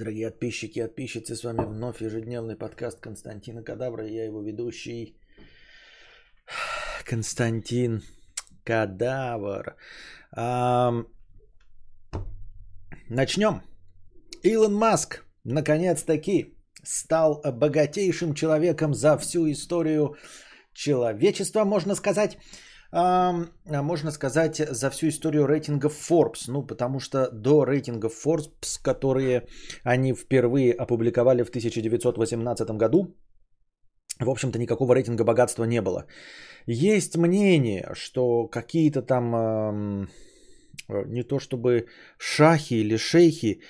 дорогие подписчики и подписчицы. С вами вновь ежедневный подкаст Константина Кадавра. Я его ведущий Константин Кадавр. Начнем. Илон Маск наконец-таки стал богатейшим человеком за всю историю человечества, можно сказать можно сказать, за всю историю рейтингов Forbes. Ну, потому что до рейтингов Forbes, которые они впервые опубликовали в 1918 году, в общем-то, никакого рейтинга богатства не было. Есть мнение, что какие-то там, не то чтобы шахи или шейхи,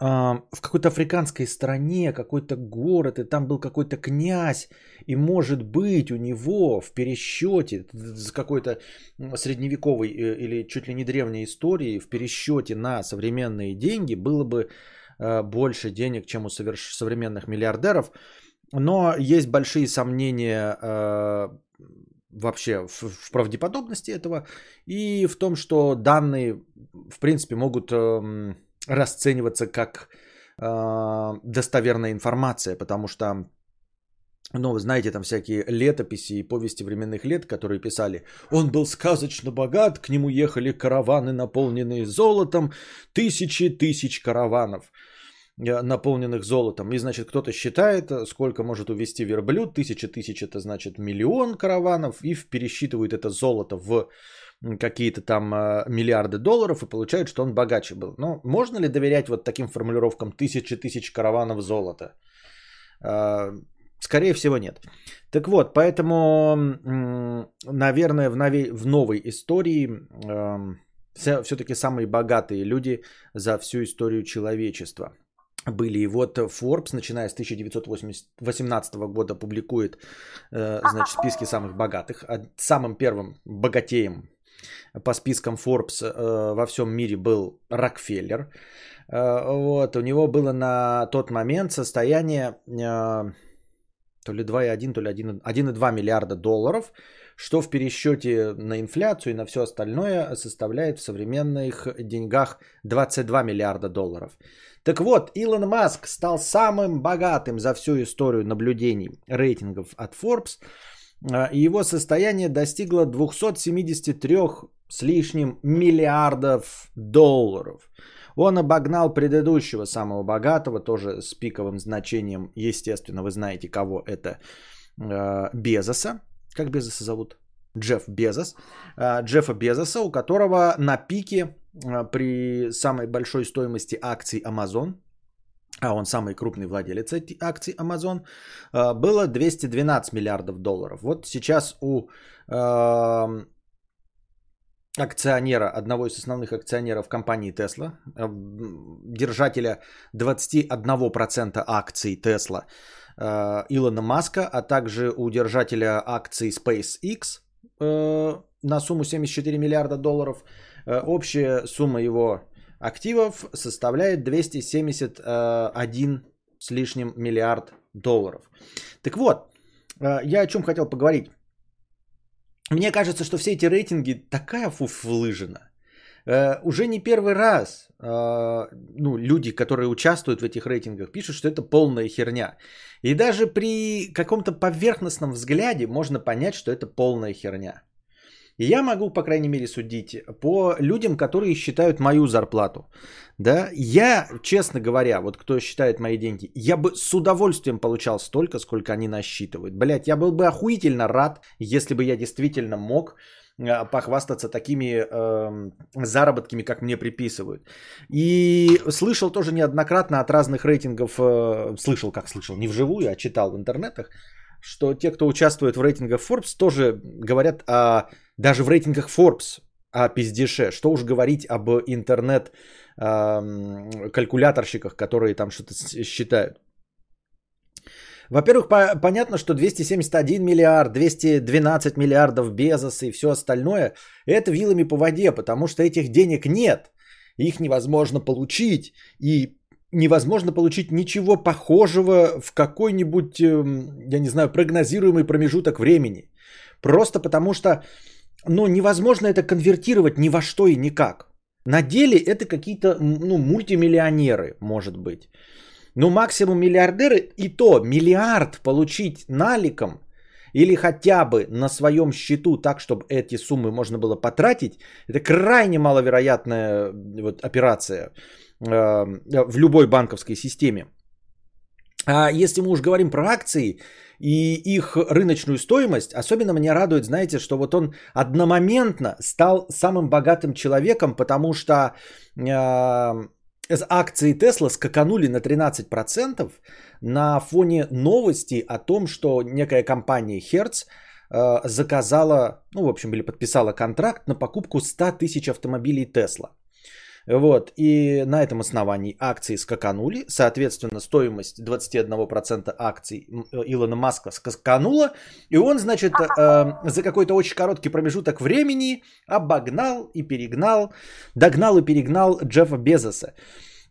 в какой-то африканской стране, какой-то город, и там был какой-то князь, и может быть у него в пересчете с какой-то средневековой э, или чуть ли не древней истории, в пересчете на современные деньги было бы э, больше денег, чем у современных миллиардеров. Но есть большие сомнения э, вообще в, в правдеподобности этого и в том, что данные, в принципе, могут эм, расцениваться как э, достоверная информация, потому что, ну, вы знаете, там всякие летописи и повести временных лет, которые писали, он был сказочно богат, к нему ехали караваны, наполненные золотом, тысячи тысяч караванов э, наполненных золотом. И, значит, кто-то считает, сколько может увести верблюд. Тысяча тысяч это значит миллион караванов. И пересчитывают это золото в какие-то там а, миллиарды долларов и получают, что он богаче был. Но можно ли доверять вот таким формулировкам тысячи тысяч караванов золота? А, скорее всего нет. Так вот, поэтому, наверное, в, новей, в новой истории все-таки самые богатые люди за всю историю человечества были. И вот Forbes, начиная с 1918 года, публикует э, значит, списки самых богатых. Самым первым богатеем по спискам Forbes э, во всем мире был Рокфеллер. Э, вот, у него было на тот момент состояние э, то ли 2,1, то ли 1,2 миллиарда долларов, что в пересчете на инфляцию и на все остальное составляет в современных деньгах 22 миллиарда долларов. Так вот, Илон Маск стал самым богатым за всю историю наблюдений рейтингов от Forbes – и его состояние достигло 273 с лишним миллиардов долларов. Он обогнал предыдущего самого богатого, тоже с пиковым значением, естественно, вы знаете, кого это, а, Безоса. Как Безоса зовут? Джефф Безос. А, Джеффа Безоса, у которого на пике при самой большой стоимости акций Amazon – а он самый крупный владелец акций Amazon, а, было 212 миллиардов долларов. Вот сейчас у э, акционера, одного из основных акционеров компании Tesla, э, держателя 21% акций Tesla э, Илона Маска, а также у держателя акций SpaceX э, на сумму 74 миллиарда долларов, э, общая сумма его активов составляет 271 с лишним миллиард долларов. Так вот, э, я о чем хотел поговорить. Мне кажется, что все эти рейтинги такая фуфлыжина. Э, уже не первый раз э, ну, люди, которые участвуют в этих рейтингах, пишут, что это полная херня. И даже при каком-то поверхностном взгляде можно понять, что это полная херня. Я могу, по крайней мере, судить по людям, которые считают мою зарплату. Да, я, честно говоря, вот кто считает мои деньги, я бы с удовольствием получал столько, сколько они насчитывают. Блять, я был бы охуительно рад, если бы я действительно мог э, похвастаться такими э, заработками, как мне приписывают. И слышал тоже неоднократно от разных рейтингов, э, слышал, как слышал, не вживую, а читал в интернетах, что те, кто участвует в рейтингах Forbes, тоже говорят о даже в рейтингах Forbes о пиздеше. Что уж говорить об интернет-калькуляторщиках, которые там что-то считают. Во-первых, по- понятно, что 271 миллиард, 212 миллиардов Безоса и все остальное – это вилами по воде, потому что этих денег нет. Их невозможно получить. И невозможно получить ничего похожего в какой-нибудь, эм, я не знаю, прогнозируемый промежуток времени. Просто потому что ну, невозможно это конвертировать ни во что и никак. На деле это какие-то ну, мультимиллионеры, может быть. Ну, максимум миллиардеры, и то миллиард получить наликом или хотя бы на своем счету так, чтобы эти суммы можно было потратить, это крайне маловероятная вот, операция в любой банковской системе. А если мы уж говорим про акции и их рыночную стоимость, особенно меня радует, знаете, что вот он одномоментно стал самым богатым человеком, потому что э, акции Тесла скаканули на 13% на фоне новости о том, что некая компания Hertz э, заказала, ну, в общем, или подписала контракт на покупку 100 тысяч автомобилей Тесла. Вот, и на этом основании акции скаканули, соответственно, стоимость 21% акций Илона Маска скаканула, и он, значит, э, за какой-то очень короткий промежуток времени обогнал и перегнал, догнал и перегнал Джеффа Безоса.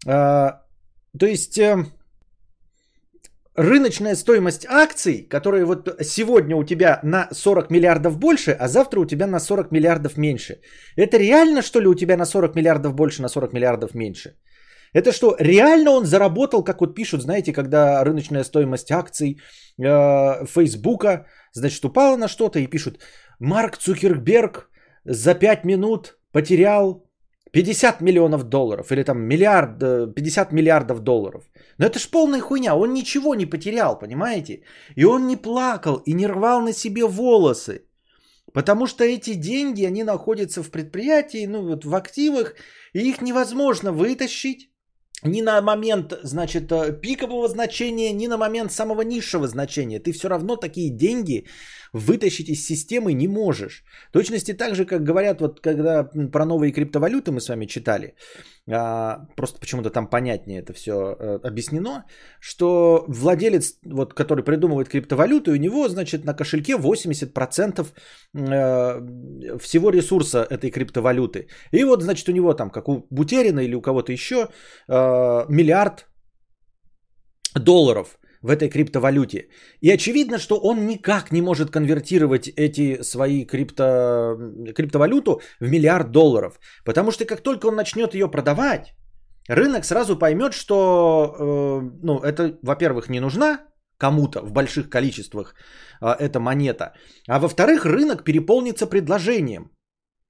Э, то есть... Э, рыночная стоимость акций, которые вот сегодня у тебя на 40 миллиардов больше, а завтра у тебя на 40 миллиардов меньше. Это реально, что ли, у тебя на 40 миллиардов больше, на 40 миллиардов меньше? Это что, реально он заработал, как вот пишут, знаете, когда рыночная стоимость акций э, Фейсбука, значит, упала на что-то и пишут, Марк Цукерберг за 5 минут потерял 50 миллионов долларов или там миллиард, 50 миллиардов долларов. Но это ж полная хуйня, он ничего не потерял, понимаете? И он не плакал и не рвал на себе волосы. Потому что эти деньги, они находятся в предприятии, ну вот в активах, и их невозможно вытащить ни на момент, значит, э, пикового значения, ни на момент самого низшего значения. Ты все равно такие деньги вытащить из системы не можешь. Точности так же, как говорят, вот когда про новые криптовалюты мы с вами читали, а, просто почему-то там понятнее это все а, объяснено, что владелец, вот, который придумывает криптовалюту, у него, значит, на кошельке 80% а, всего ресурса этой криптовалюты. И вот, значит, у него там, как у Бутерина или у кого-то еще, а, миллиард долларов – в этой криптовалюте. И очевидно, что он никак не может конвертировать эти свои крипто... криптовалюту в миллиард долларов. Потому что как только он начнет ее продавать, рынок сразу поймет, что э, ну, это, во-первых, не нужна кому-то в больших количествах э, эта монета. А во-вторых, рынок переполнится предложением.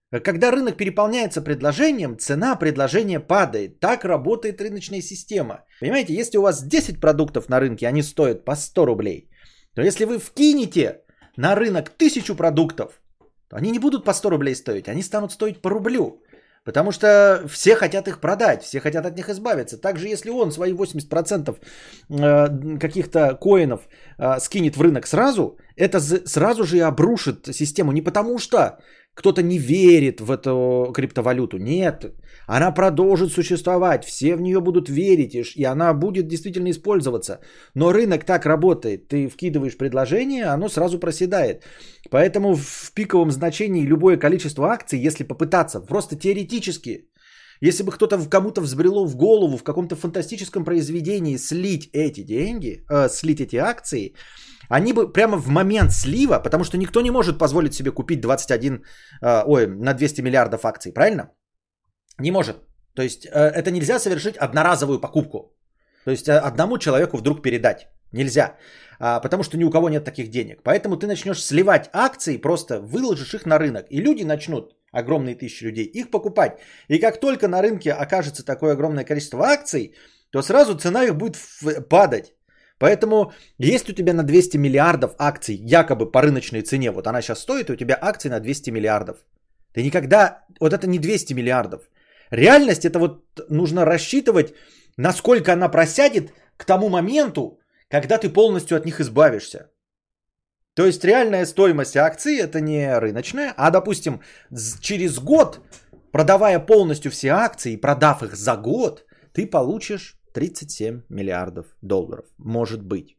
Когда рынок переполняется предложением, цена предложения падает. Так работает рыночная система. Понимаете, если у вас 10 продуктов на рынке, они стоят по 100 рублей, то если вы вкинете на рынок 1000 продуктов, то они не будут по 100 рублей стоить, они станут стоить по рублю. Потому что все хотят их продать, все хотят от них избавиться. Также если он свои 80% э, каких-то коинов э, скинет в рынок сразу, это сразу же и обрушит систему. Не потому что кто-то не верит в эту криптовалюту. Нет, она продолжит существовать, все в нее будут верить, и она будет действительно использоваться. Но рынок так работает, ты вкидываешь предложение, оно сразу проседает. Поэтому в пиковом значении любое количество акций, если попытаться, просто теоретически, если бы кто-то кому-то взбрело в голову в каком-то фантастическом произведении слить эти деньги, э, слить эти акции, они бы прямо в момент слива, потому что никто не может позволить себе купить 21, э, ой, на 200 миллиардов акций, правильно? Не может. То есть э, это нельзя совершить одноразовую покупку. То есть э, одному человеку вдруг передать. Нельзя. А, потому что ни у кого нет таких денег. Поэтому ты начнешь сливать акции, просто выложишь их на рынок. И люди начнут, огромные тысячи людей, их покупать. И как только на рынке окажется такое огромное количество акций, то сразу цена их будет падать. Поэтому есть у тебя на 200 миллиардов акций, якобы по рыночной цене, вот она сейчас стоит, и у тебя акции на 200 миллиардов. Ты никогда, вот это не 200 миллиардов. Реальность это вот нужно рассчитывать, насколько она просядет к тому моменту, когда ты полностью от них избавишься. То есть реальная стоимость акций это не рыночная, а допустим через год, продавая полностью все акции, продав их за год, ты получишь 37 миллиардов долларов. Может быть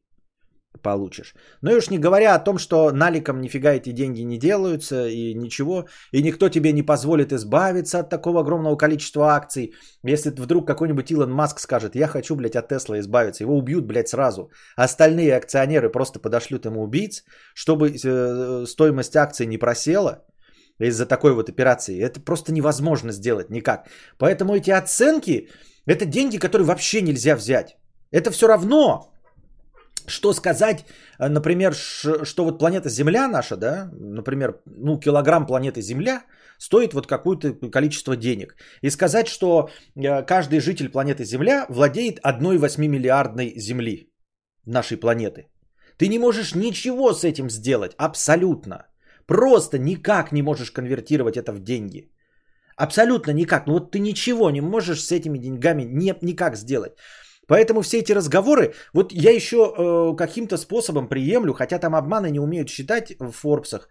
получишь. Ну и уж не говоря о том, что наликом нифига эти деньги не делаются и ничего, и никто тебе не позволит избавиться от такого огромного количества акций. Если вдруг какой-нибудь Илон Маск скажет, я хочу, блядь, от Тесла избавиться, его убьют, блядь, сразу. Остальные акционеры просто подошлют ему убийц, чтобы э, стоимость акций не просела, из-за такой вот операции. Это просто невозможно сделать никак. Поэтому эти оценки, это деньги, которые вообще нельзя взять. Это все равно, что сказать, э, например, что вот планета Земля наша, да, например, ну, килограмм планеты Земля стоит вот какое-то количество денег. И сказать, что э, каждый житель планеты Земля владеет 1,8 миллиардной Земли нашей планеты. Ты не можешь ничего с этим сделать, абсолютно. Просто никак не можешь конвертировать это в деньги. Абсолютно никак. Ну вот ты ничего не можешь с этими деньгами не, никак сделать. Поэтому все эти разговоры, вот я еще э, каким-то способом приемлю, хотя там обманы не умеют считать в Форбсах,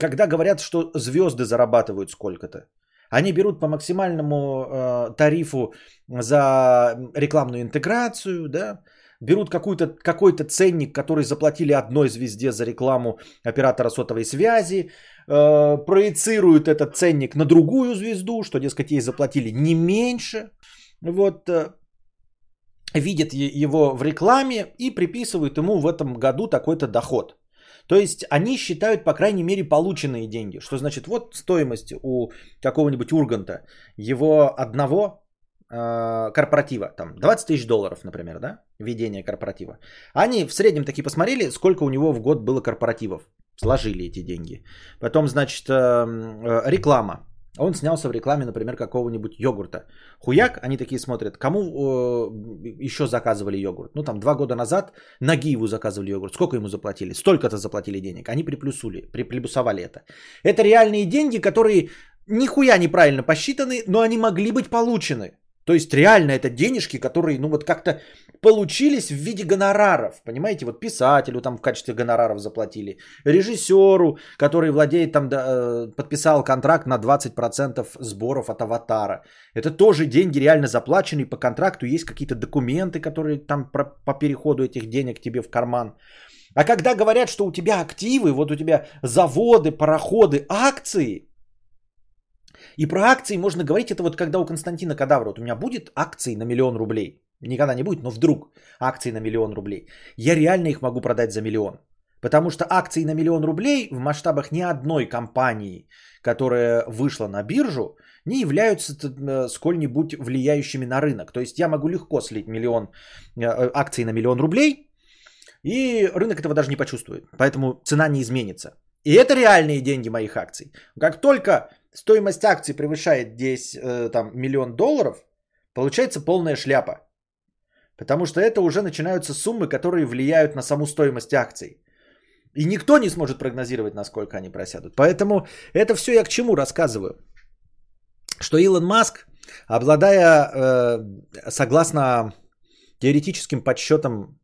когда говорят, что звезды зарабатывают сколько-то. Они берут по максимальному э, тарифу за рекламную интеграцию, да, берут какой-то какой ценник, который заплатили одной звезде за рекламу оператора сотовой связи, э, проецируют этот ценник на другую звезду, что, дескать, ей заплатили не меньше. Вот, э, видят его в рекламе и приписывают ему в этом году такой-то доход. То есть они считают, по крайней мере, полученные деньги. Что значит, вот стоимость у какого-нибудь Урганта, его одного э, корпоратива, там 20 тысяч долларов, например, да, ведение корпоратива. Они в среднем таки посмотрели, сколько у него в год было корпоративов. Сложили эти деньги. Потом, значит, э, э, реклама. Он снялся в рекламе, например, какого-нибудь йогурта. Хуяк, они такие смотрят, кому э, еще заказывали йогурт? Ну, там, два года назад Нагиеву заказывали йогурт. Сколько ему заплатили? Столько-то заплатили денег. Они приплюсули, приплюсовали это. Это реальные деньги, которые нихуя неправильно посчитаны, но они могли быть получены. То есть реально это денежки, которые, ну вот как-то получились в виде гонораров. Понимаете, вот писателю там в качестве гонораров заплатили, режиссеру, который владеет там, да, э, подписал контракт на 20% сборов от аватара. Это тоже деньги реально заплаченные по контракту, есть какие-то документы, которые там про, по переходу этих денег тебе в карман. А когда говорят, что у тебя активы, вот у тебя заводы, пароходы, акции – и про акции можно говорить, это вот когда у Константина Кадавра, вот у меня будет акции на миллион рублей. Никогда не будет, но вдруг акции на миллион рублей. Я реально их могу продать за миллион. Потому что акции на миллион рублей в масштабах ни одной компании, которая вышла на биржу, не являются э, сколь-нибудь влияющими на рынок. То есть я могу легко слить миллион э, э, акций на миллион рублей, и рынок этого даже не почувствует. Поэтому цена не изменится. И это реальные деньги моих акций. Как только стоимость акций превышает 10 э, там, миллион долларов, получается полная шляпа. Потому что это уже начинаются суммы, которые влияют на саму стоимость акций. И никто не сможет прогнозировать, насколько они просядут. Поэтому это все я к чему рассказываю. Что Илон Маск, обладая, э, согласно теоретическим подсчетам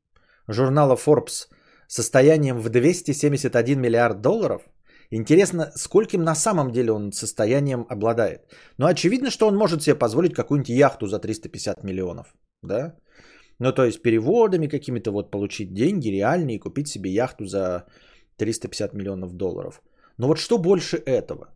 журнала Forbes, состоянием в 271 миллиард долларов – Интересно, скольким на самом деле он состоянием обладает. Но очевидно, что он может себе позволить какую-нибудь яхту за 350 миллионов. Да? Ну, то есть переводами какими-то вот получить деньги реальные и купить себе яхту за 350 миллионов долларов. Но вот что больше этого?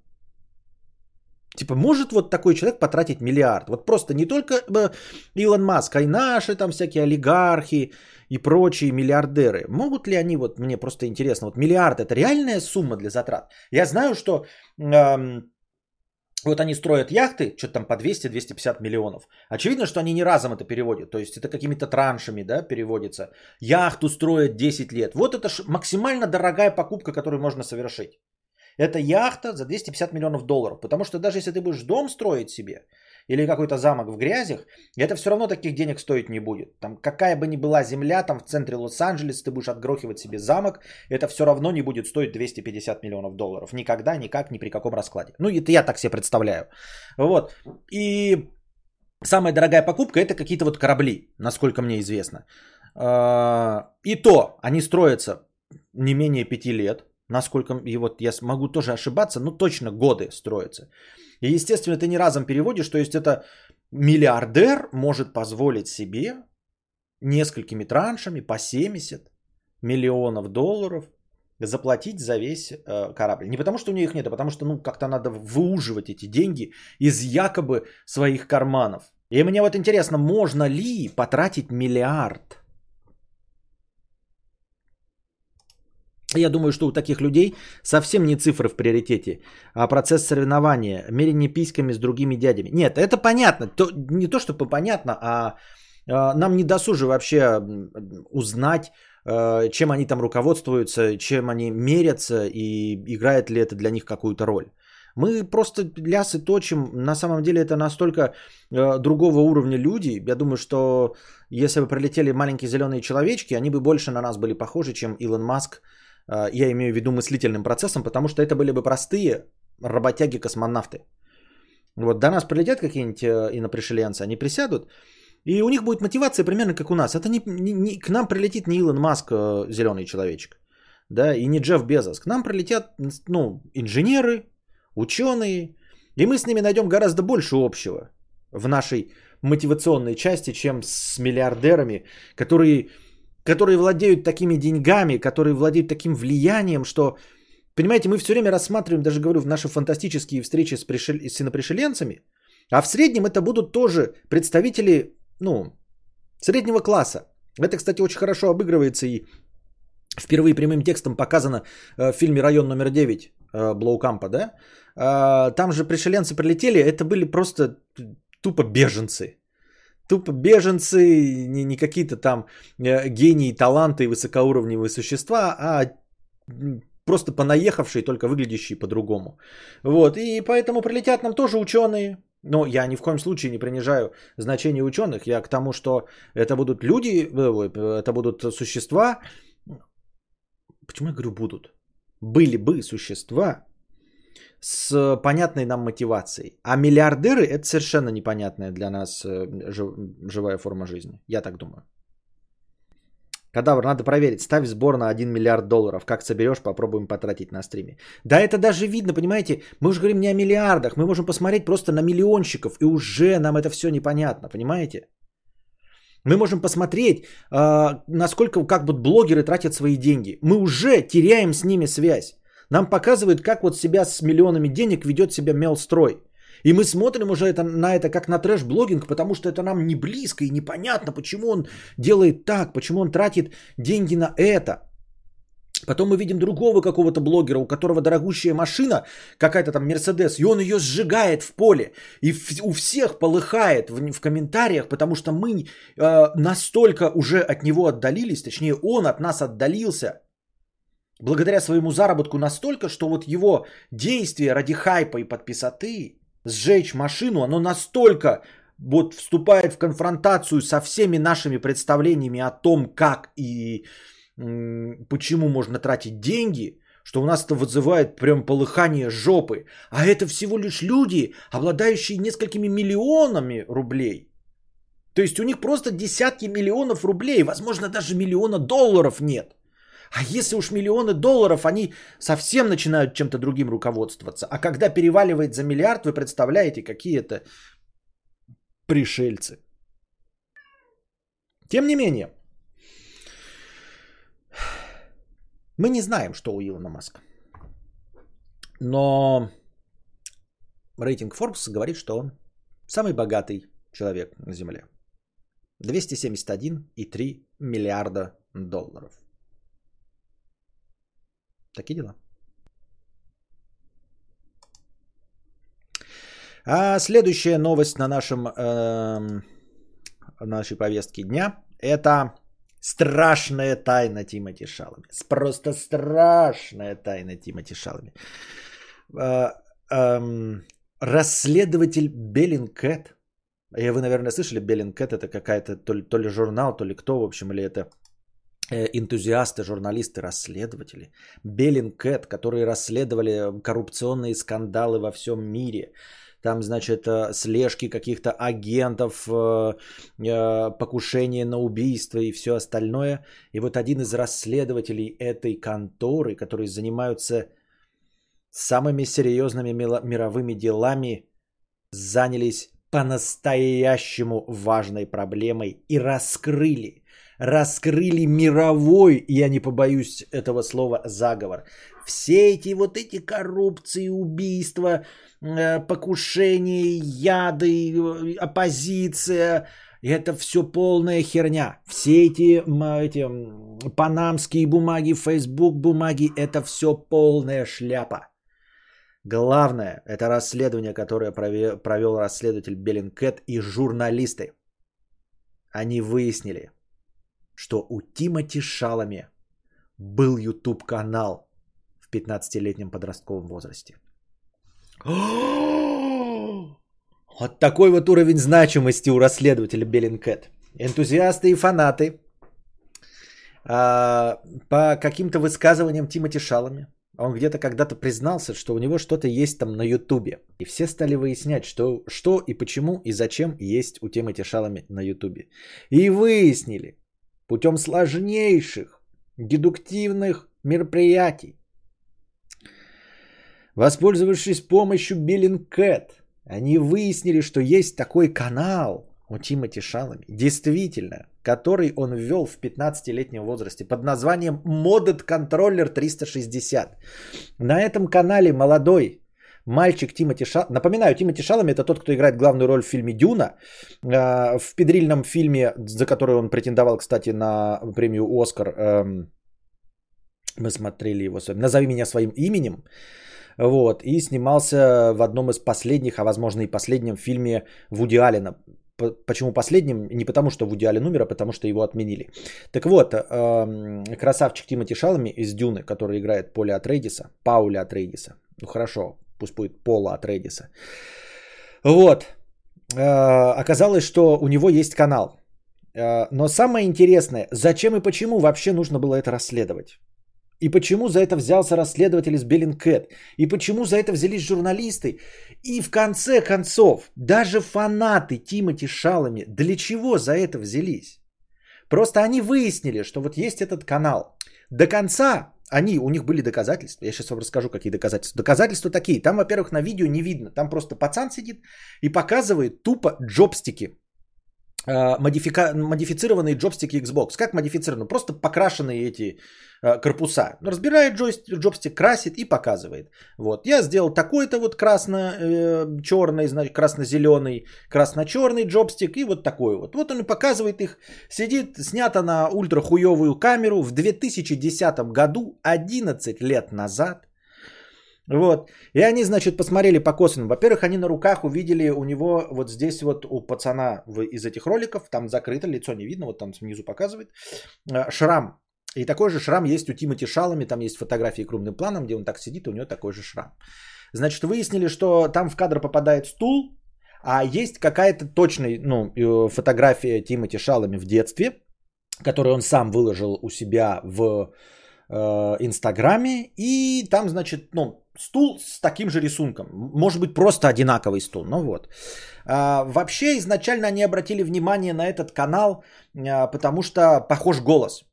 Типа, может вот такой человек потратить миллиард? Вот просто не только э, Илон Маск, а и наши там всякие олигархи, и прочие миллиардеры, могут ли они, вот мне просто интересно, вот миллиард это реальная сумма для затрат? Я знаю, что эм, вот они строят яхты, что-то там по 200-250 миллионов. Очевидно, что они не разом это переводят, то есть это какими-то траншами, да, переводится. Яхту строят 10 лет. Вот это максимально дорогая покупка, которую можно совершить. Это яхта за 250 миллионов долларов, потому что даже если ты будешь дом строить себе, или какой-то замок в грязях, это все равно таких денег стоить не будет. Там какая бы ни была земля, там в центре Лос-Анджелеса ты будешь отгрохивать себе замок, это все равно не будет стоить 250 миллионов долларов. Никогда, никак, ни при каком раскладе. Ну, это я так себе представляю. Вот. И самая дорогая покупка это какие-то вот корабли, насколько мне известно. А, и то они строятся не менее пяти лет, насколько и вот я могу тоже ошибаться, но точно годы строятся. И, естественно, ты не разом переводишь, то есть это миллиардер может позволить себе несколькими траншами по 70 миллионов долларов заплатить за весь э, корабль. Не потому, что у них их нет, а потому что ну, как-то надо выуживать эти деньги из якобы своих карманов. И мне вот интересно, можно ли потратить миллиард Я думаю, что у таких людей совсем не цифры в приоритете, а процесс соревнования, мерение письками с другими дядями. Нет, это понятно. То, не то, чтобы понятно, а, а нам не досужи вообще узнать, а, чем они там руководствуются, чем они мерятся и играет ли это для них какую-то роль. Мы просто лясы точим. На самом деле это настолько э, другого уровня люди. Я думаю, что если бы прилетели маленькие зеленые человечки, они бы больше на нас были похожи, чем Илон Маск. Э, я имею в виду мыслительным процессом, потому что это были бы простые работяги-космонавты. Вот до нас прилетят какие-нибудь э, инопришеленцы, они присядут, и у них будет мотивация примерно как у нас. Это не, не, не, к нам прилетит не Илон Маск, э, зеленый человечек, да, и не Джефф Безос. К нам прилетят, ну, инженеры, ученые, и мы с ними найдем гораздо больше общего в нашей мотивационной части, чем с миллиардерами, которые, которые владеют такими деньгами, которые владеют таким влиянием, что, понимаете, мы все время рассматриваем, даже говорю, в наши фантастические встречи с, пришель... с инопришеленцами, а в среднем это будут тоже представители, ну, среднего класса. Это, кстати, очень хорошо обыгрывается и впервые прямым текстом показано э, в фильме «Район номер 9» э, Блоукампа, да? А, там же пришеленцы прилетели, это были просто тупо беженцы. Тупо беженцы, не, не какие-то там э, гении, таланты и высокоуровневые существа, а просто понаехавшие, только выглядящие по-другому. Вот, и поэтому прилетят нам тоже ученые. Но я ни в коем случае не принижаю значение ученых. Я к тому, что это будут люди, э, это будут существа. Почему я говорю будут? Были бы существа, с понятной нам мотивацией. А миллиардеры это совершенно непонятная для нас э, живая форма жизни. Я так думаю. Кадавр, надо проверить. Ставь сбор на 1 миллиард долларов. Как соберешь, попробуем потратить на стриме. Да это даже видно, понимаете? Мы уже говорим не о миллиардах. Мы можем посмотреть просто на миллионщиков. И уже нам это все непонятно, понимаете? Мы можем посмотреть, э, насколько как бы блогеры тратят свои деньги. Мы уже теряем с ними связь. Нам показывают, как вот себя с миллионами денег ведет себя Мелстрой. И мы смотрим уже это, на это как на трэш-блогинг, потому что это нам не близко и непонятно, почему он делает так, почему он тратит деньги на это. Потом мы видим другого какого-то блогера, у которого дорогущая машина, какая-то там Мерседес, и он ее сжигает в поле. И у всех полыхает в, в комментариях, потому что мы э, настолько уже от него отдалились, точнее он от нас отдалился, благодаря своему заработку настолько, что вот его действие ради хайпа и подписоты, сжечь машину, оно настолько вот вступает в конфронтацию со всеми нашими представлениями о том, как и почему можно тратить деньги, что у нас это вызывает прям полыхание жопы. А это всего лишь люди, обладающие несколькими миллионами рублей. То есть у них просто десятки миллионов рублей, возможно даже миллиона долларов нет – а если уж миллионы долларов, они совсем начинают чем-то другим руководствоваться. А когда переваливает за миллиард, вы представляете, какие это пришельцы. Тем не менее, мы не знаем, что у Илона Маска. Но рейтинг Forbes говорит, что он самый богатый человек на Земле. 271,3 миллиарда долларов. Такие дела. А следующая новость на нашем, э, нашей повестке дня – это страшная тайна Тимати Шалами. Просто страшная тайна Тимати Шалами. Э, э, расследователь Bellingcat. Вы, наверное, слышали, Беллинкет – это какая-то то ли, то ли журнал, то ли кто, в общем, или это энтузиасты, журналисты, расследователи. Bellingcat, которые расследовали коррупционные скандалы во всем мире. Там, значит, э, слежки каких-то агентов, э, покушение на убийство и все остальное. И вот один из расследователей этой конторы, которые занимаются самыми серьезными мировыми делами, занялись по-настоящему важной проблемой и раскрыли раскрыли мировой, я не побоюсь этого слова, заговор. Все эти вот эти коррупции, убийства, э, покушения, яды, э, оппозиция, это все полная херня. Все эти, эти панамские бумаги, Facebook бумаги, это все полная шляпа. Главное, это расследование, которое провел расследователь Bellingcat и журналисты. Они выяснили, что у Тимоти Шаламе был YouTube канал в 15-летнем подростковом возрасте. Вот такой вот уровень значимости у расследователя Bellingcat. Энтузиасты и фанаты а, по каким-то высказываниям Тимати Шалами. Он где-то когда-то признался, что у него что-то есть там на Ютубе. И все стали выяснять, что, что и почему и зачем есть у Тимати Шалами на Ютубе. И выяснили путем сложнейших дедуктивных мероприятий. Воспользовавшись помощью Billingcat, они выяснили, что есть такой канал у Тимати Шалами, действительно, который он ввел в 15-летнем возрасте под названием Modded Controller 360. На этом канале молодой мальчик Тимати Шал... Напоминаю, Тимати Шалами это тот, кто играет главную роль в фильме «Дюна». А, в педрильном фильме, за который он претендовал, кстати, на премию «Оскар», эм, мы смотрели его, «Назови меня своим именем», вот, и снимался в одном из последних, а возможно и последнем фильме Вуди Аллена. Почему последним? Не потому, что Вуди Аллен умер, а потому, что его отменили. Так вот, эм, красавчик Тимоти Шаламе из Дюны, который играет Поля Атрейдиса, Пауля Атрейдиса. Ну хорошо, пусть будет Пола Атрейдиса. Вот. Э, оказалось, что у него есть канал. Э, но самое интересное, зачем и почему вообще нужно было это расследовать? И почему за это взялся расследователь из Bellingcat? И почему за это взялись журналисты? И в конце концов, даже фанаты Тимоти Шаламе для чего за это взялись? Просто они выяснили, что вот есть этот канал. До конца они, у них были доказательства. Я сейчас вам расскажу, какие доказательства. Доказательства такие. Там, во-первых, на видео не видно. Там просто пацан сидит и показывает тупо джобстики модифика... модифицированные джобстики Xbox. Как модифицированные? Просто покрашенные эти э, корпуса. Разбирает джойстик, джобстик, красит и показывает. Вот. Я сделал такой-то вот красно-черный, э, значит, красно-зеленый, красно-черный джобстик и вот такой вот. Вот он и показывает их. Сидит, снято на ультрахуевую камеру в 2010 году, 11 лет назад. Вот. И они, значит, посмотрели по косвенным. Во-первых, они на руках увидели у него вот здесь вот у пацана из этих роликов, там закрыто, лицо не видно, вот там снизу показывает, э, шрам. И такой же шрам есть у Тимати Шалами, там есть фотографии крупным планом, где он так сидит, у него такой же шрам. Значит, выяснили, что там в кадр попадает стул, а есть какая-то точная ну, э, фотография Тимати Шалами в детстве, которую он сам выложил у себя в э, Инстаграме. И там, значит, ну, стул с таким же рисунком. Может быть, просто одинаковый стул. Ну вот. А, вообще, изначально они обратили внимание на этот канал, а, потому что похож голос.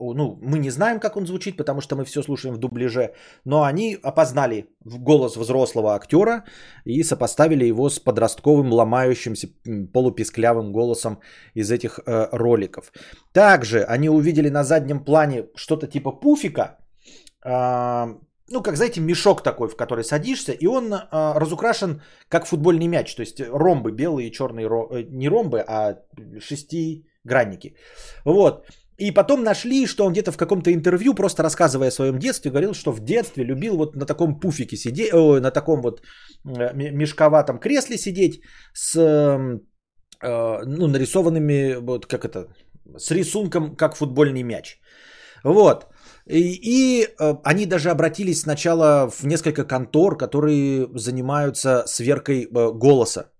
Ну, мы не знаем, как он звучит, потому что мы все слушаем в дубляже, но они опознали голос взрослого актера и сопоставили его с подростковым ломающимся полуписклявым голосом из этих э, роликов. Также они увидели на заднем плане что-то типа пуфика, э, ну, как, знаете, мешок такой, в который садишься, и он а, разукрашен как футбольный мяч. То есть ромбы белые и черные, э, не ромбы, а шестигранники. Вот. И потом нашли, что он где-то в каком-то интервью, просто рассказывая о своем детстве, говорил, что в детстве любил вот на таком пуфике сидеть, о, на таком вот э, мешковатом кресле сидеть с э, ну, нарисованными, вот как это, с рисунком, как футбольный мяч. Вот. И, и э, они даже обратились сначала в несколько контор, которые занимаются сверкой э, голоса.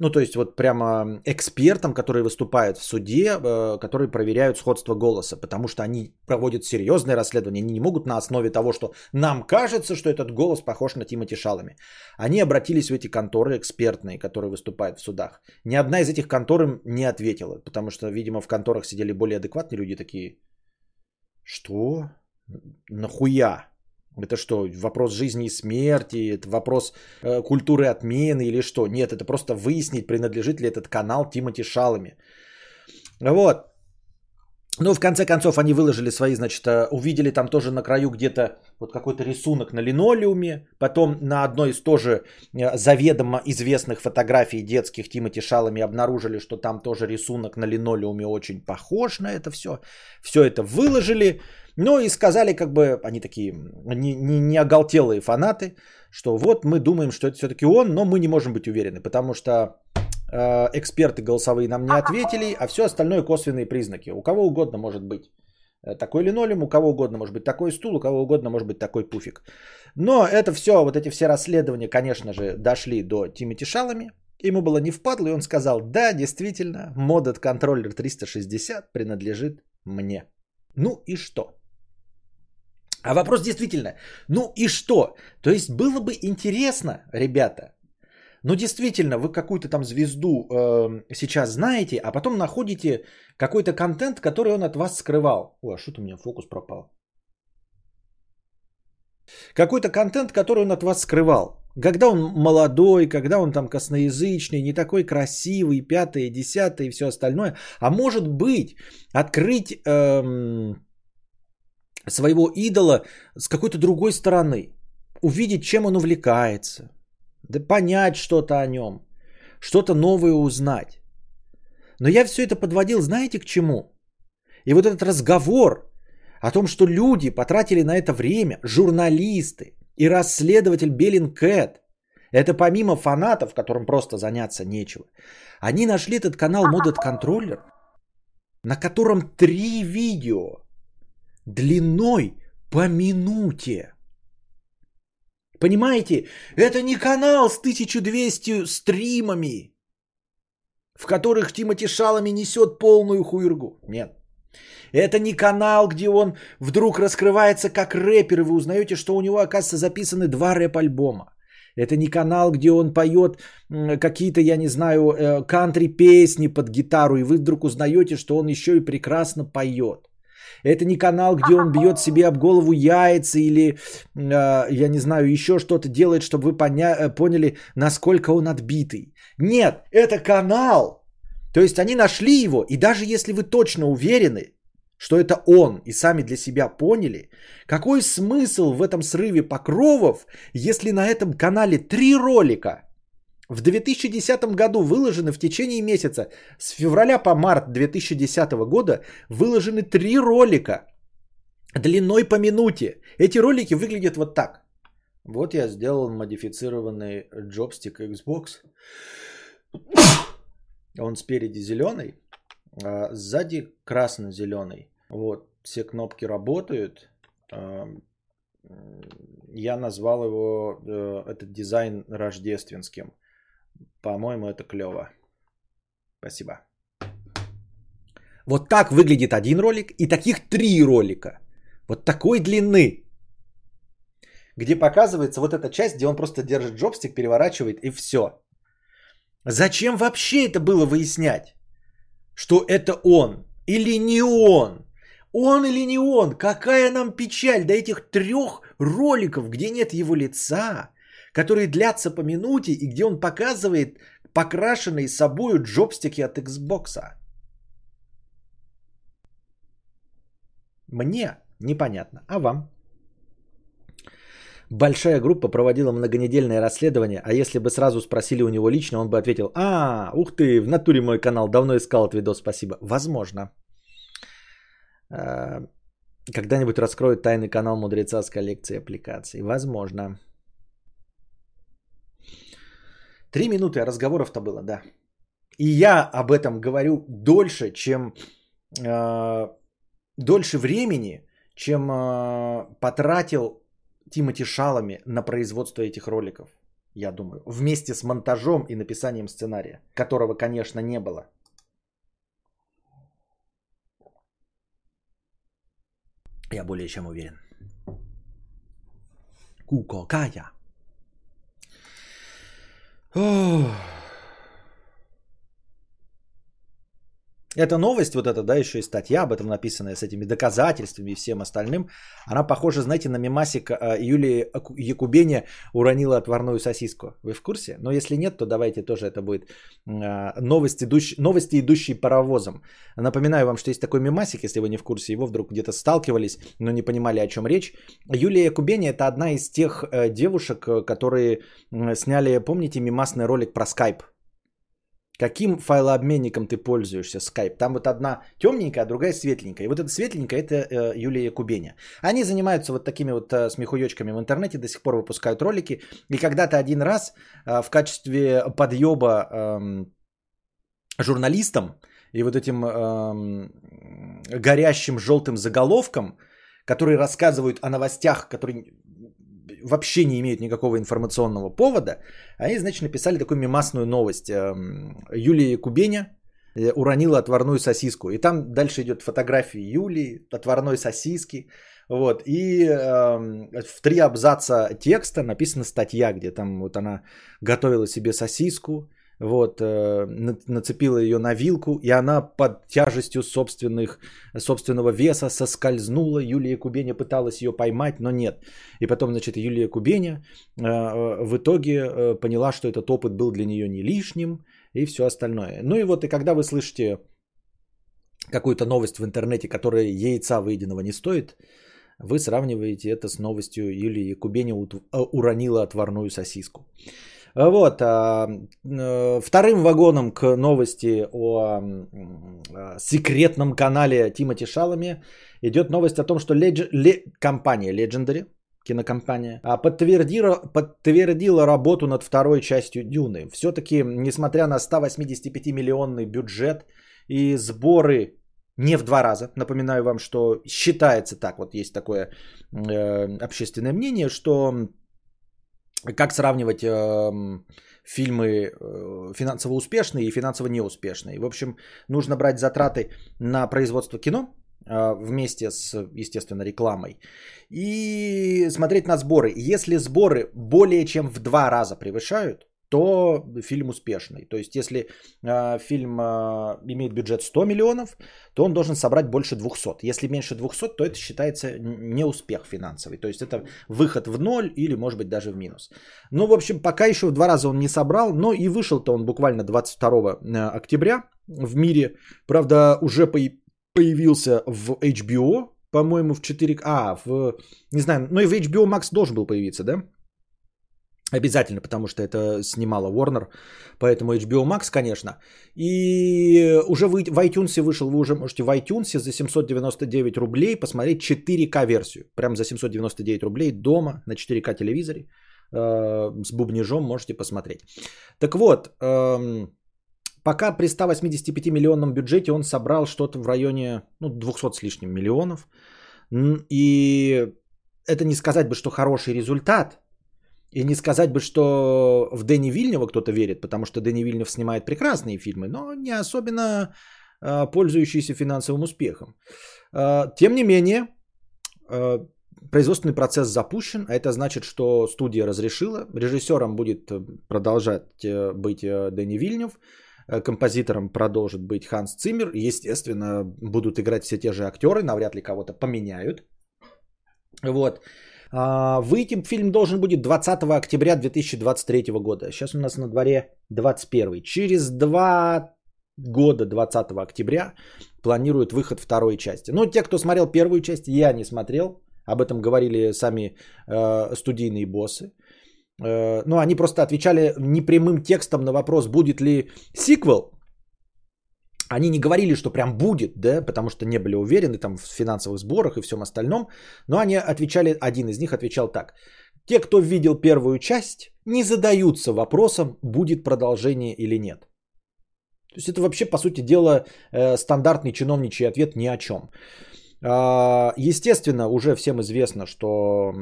Ну, то есть вот прямо экспертам, которые выступают в суде, э, которые проверяют сходство голоса, потому что они проводят серьезное расследование. Они не могут на основе того, что нам кажется, что этот голос похож на Тимати Шалами. Они обратились в эти конторы экспертные, которые выступают в судах. Ни одна из этих контор им не ответила, потому что, видимо, в конторах сидели более адекватные люди такие. Что? Нахуя? Это что, вопрос жизни и смерти, это вопрос э, культуры отмены или что? Нет, это просто выяснить, принадлежит ли этот канал Тимати Шалами. Вот. Ну, в конце концов, они выложили свои, значит, э, увидели там тоже на краю где-то вот какой-то рисунок на линолеуме. Потом на одной из тоже э, заведомо известных фотографий детских Тимати Шалами обнаружили, что там тоже рисунок на линолеуме очень похож на это все. Все это выложили. Ну и сказали, как бы, они такие не, не, не оголтелые фанаты, что вот мы думаем, что это все-таки он, но мы не можем быть уверены, потому что эксперты голосовые нам не ответили, а все остальное косвенные признаки. У кого угодно может быть э, такой линолеум, у кого угодно может быть такой стул, у кого угодно может быть такой пуфик. Но это все, вот эти все расследования, конечно же, дошли до Тимати Шалами. Ему было не впадло, и он сказал, да, действительно, модет контроллер 360 принадлежит мне. Ну и что? А вопрос действительно, ну и что? То есть было бы интересно, ребята, ну, действительно, вы какую-то там звезду э, сейчас знаете, а потом находите какой-то контент, который он от вас скрывал. Ой, а что-то у меня фокус пропал. Какой-то контент, который он от вас скрывал. Когда он молодой, когда он там косноязычный, не такой красивый, пятое, десятое и все остальное. А может быть, открыть эм, своего идола с какой-то другой стороны. Увидеть, чем он увлекается, да понять что-то о нем, что-то новое узнать. Но я все это подводил, знаете, к чему? И вот этот разговор о том, что люди потратили на это время, журналисты и расследователь Белин Кэт, это помимо фанатов, которым просто заняться нечего, они нашли этот канал Modded Controller, на котором три видео длиной по минуте. Понимаете, это не канал с 1200 стримами, в которых Тимати Шалами несет полную хуйргу. Нет. Это не канал, где он вдруг раскрывается как рэпер, и вы узнаете, что у него, оказывается, записаны два рэп-альбома. Это не канал, где он поет какие-то, я не знаю, э, кантри-песни под гитару, и вы вдруг узнаете, что он еще и прекрасно поет. Это не канал, где он бьет себе об голову яйца или, э, я не знаю, еще что-то делает, чтобы вы поня- э, поняли, насколько он отбитый. Нет, это канал. То есть они нашли его, и даже если вы точно уверены, что это он, и сами для себя поняли, какой смысл в этом срыве покровов, если на этом канале три ролика – в 2010 году выложены в течение месяца, с февраля по март 2010 года, выложены три ролика длиной по минуте. Эти ролики выглядят вот так. Вот я сделал модифицированный джобстик Xbox. Он спереди зеленый, а сзади красно-зеленый. Вот, все кнопки работают. Я назвал его, э, этот дизайн рождественским. По-моему, это клево. Спасибо. Вот так выглядит один ролик и таких три ролика. Вот такой длины. Где показывается вот эта часть, где он просто держит джобстик, переворачивает и все. Зачем вообще это было выяснять? Что это он или не он? Он или не он? Какая нам печаль до этих трех роликов, где нет его лица, которые длятся по минуте и где он показывает покрашенные собою джобстики от Xbox. Мне непонятно, а вам? Большая группа проводила многонедельное расследование, а если бы сразу спросили у него лично, он бы ответил, а, ух ты, в натуре мой канал, давно искал этот видос, спасибо. Возможно. А, когда-нибудь раскроют тайный канал мудреца с коллекцией аппликаций. Возможно. Три минуты, а разговоров-то было, да. И я об этом говорю дольше, чем э, дольше времени, чем э, потратил Тимати Шалами на производство этих роликов. Я думаю, вместе с монтажом и написанием сценария, которого, конечно, не было. Я более чем уверен. Куко 후... Эта новость, вот эта, да, еще и статья об этом написанная с этими доказательствами и всем остальным, она похожа, знаете, на мемасик а, Юлии Якубене уронила отварную сосиску. Вы в курсе? Но если нет, то давайте тоже это будет а, новость, идущ... новости, идущие паровозом. Напоминаю вам, что есть такой мемасик, если вы не в курсе, его вдруг где-то сталкивались, но не понимали, о чем речь. Юлия Якубене это одна из тех э, девушек, э, которые сняли, помните, мемасный ролик про скайп? Каким файлообменником ты пользуешься, Skype? Там вот одна темненькая, а другая светленькая. И вот эта светленькая это э, Юлия Кубеня. Они занимаются вот такими вот э, смехуёчками в интернете, до сих пор выпускают ролики. И когда-то один раз э, в качестве подъеба э, журналистам и вот этим э, горящим желтым заголовком, которые рассказывают о новостях, которые вообще не имеют никакого информационного повода, они, значит, написали такую мемасную новость. Эм, Юлия Кубеня э, уронила отварную сосиску. И там дальше идет фотографии Юлии, отварной сосиски. Вот. И э, в три абзаца текста написана статья, где там вот она готовила себе сосиску, вот, э, нацепила ее на вилку, и она под тяжестью собственных, собственного веса соскользнула. Юлия Кубеня пыталась ее поймать, но нет. И потом, значит, Юлия Кубеня э, в итоге э, поняла, что этот опыт был для нее не лишним, и все остальное. Ну и вот, и когда вы слышите какую-то новость в интернете, которая яйца выеденного не стоит, вы сравниваете это с новостью Юлии Кубеня уронила отварную сосиску. Вот. А, э, вторым вагоном к новости о секретном канале Тимати Шалами идет новость о том, что Leg- Le- компания Legendary, кинокомпания, а, подтвердила, подтвердила работу над второй частью Дюны. Все-таки, несмотря на 185-миллионный бюджет и сборы не в два раза. Напоминаю вам, что считается так, вот есть такое э, общественное мнение, что как сравнивать э, фильмы э, финансово успешные и финансово неуспешные. В общем, нужно брать затраты на производство кино э, вместе с, естественно, рекламой и смотреть на сборы. Если сборы более чем в два раза превышают, то фильм успешный. То есть, если э, фильм э, имеет бюджет 100 миллионов, то он должен собрать больше 200. Если меньше 200, то это считается не успех финансовый. То есть, это выход в ноль или, может быть, даже в минус. Ну, в общем, пока еще в два раза он не собрал, но и вышел-то он буквально 22 э, октября в мире. Правда, уже появился в HBO, по-моему, в 4... А, в... Не знаю, ну и в HBO Max должен был появиться, да? Обязательно, потому что это снимала Warner, поэтому HBO Max, конечно. И уже в iTunes вышел, вы уже можете в iTunes за 799 рублей посмотреть 4К версию. Прям за 799 рублей дома на 4К телевизоре э, с бубнижом можете посмотреть. Так вот, э, пока при 185 миллионном бюджете он собрал что-то в районе ну, 200 с лишним миллионов. И это не сказать бы, что хороший результат – и не сказать бы, что в Дэнни Вильнева кто-то верит, потому что Дэнни Вильнев снимает прекрасные фильмы, но не особенно э, пользующиеся финансовым успехом. Э, тем не менее, э, производственный процесс запущен, а это значит, что студия разрешила. Режиссером будет продолжать быть Дэнни Вильнев, композитором продолжит быть Ханс Циммер. Естественно, будут играть все те же актеры, навряд ли кого-то поменяют. Вот. А, выйти фильм должен будет 20 октября 2023 года. Сейчас у нас на дворе 21. Через два года, 20 октября, планируют выход второй части. Ну, те, кто смотрел первую часть, я не смотрел. Об этом говорили сами э, студийные боссы. Э, ну, они просто отвечали непрямым текстом на вопрос, будет ли сиквел. Они не говорили, что прям будет, да, потому что не были уверены там в финансовых сборах и всем остальном, но они отвечали, один из них отвечал так. Те, кто видел первую часть, не задаются вопросом, будет продолжение или нет. То есть это вообще, по сути дела, э, стандартный чиновничий ответ ни о чем. А, естественно, уже всем известно, что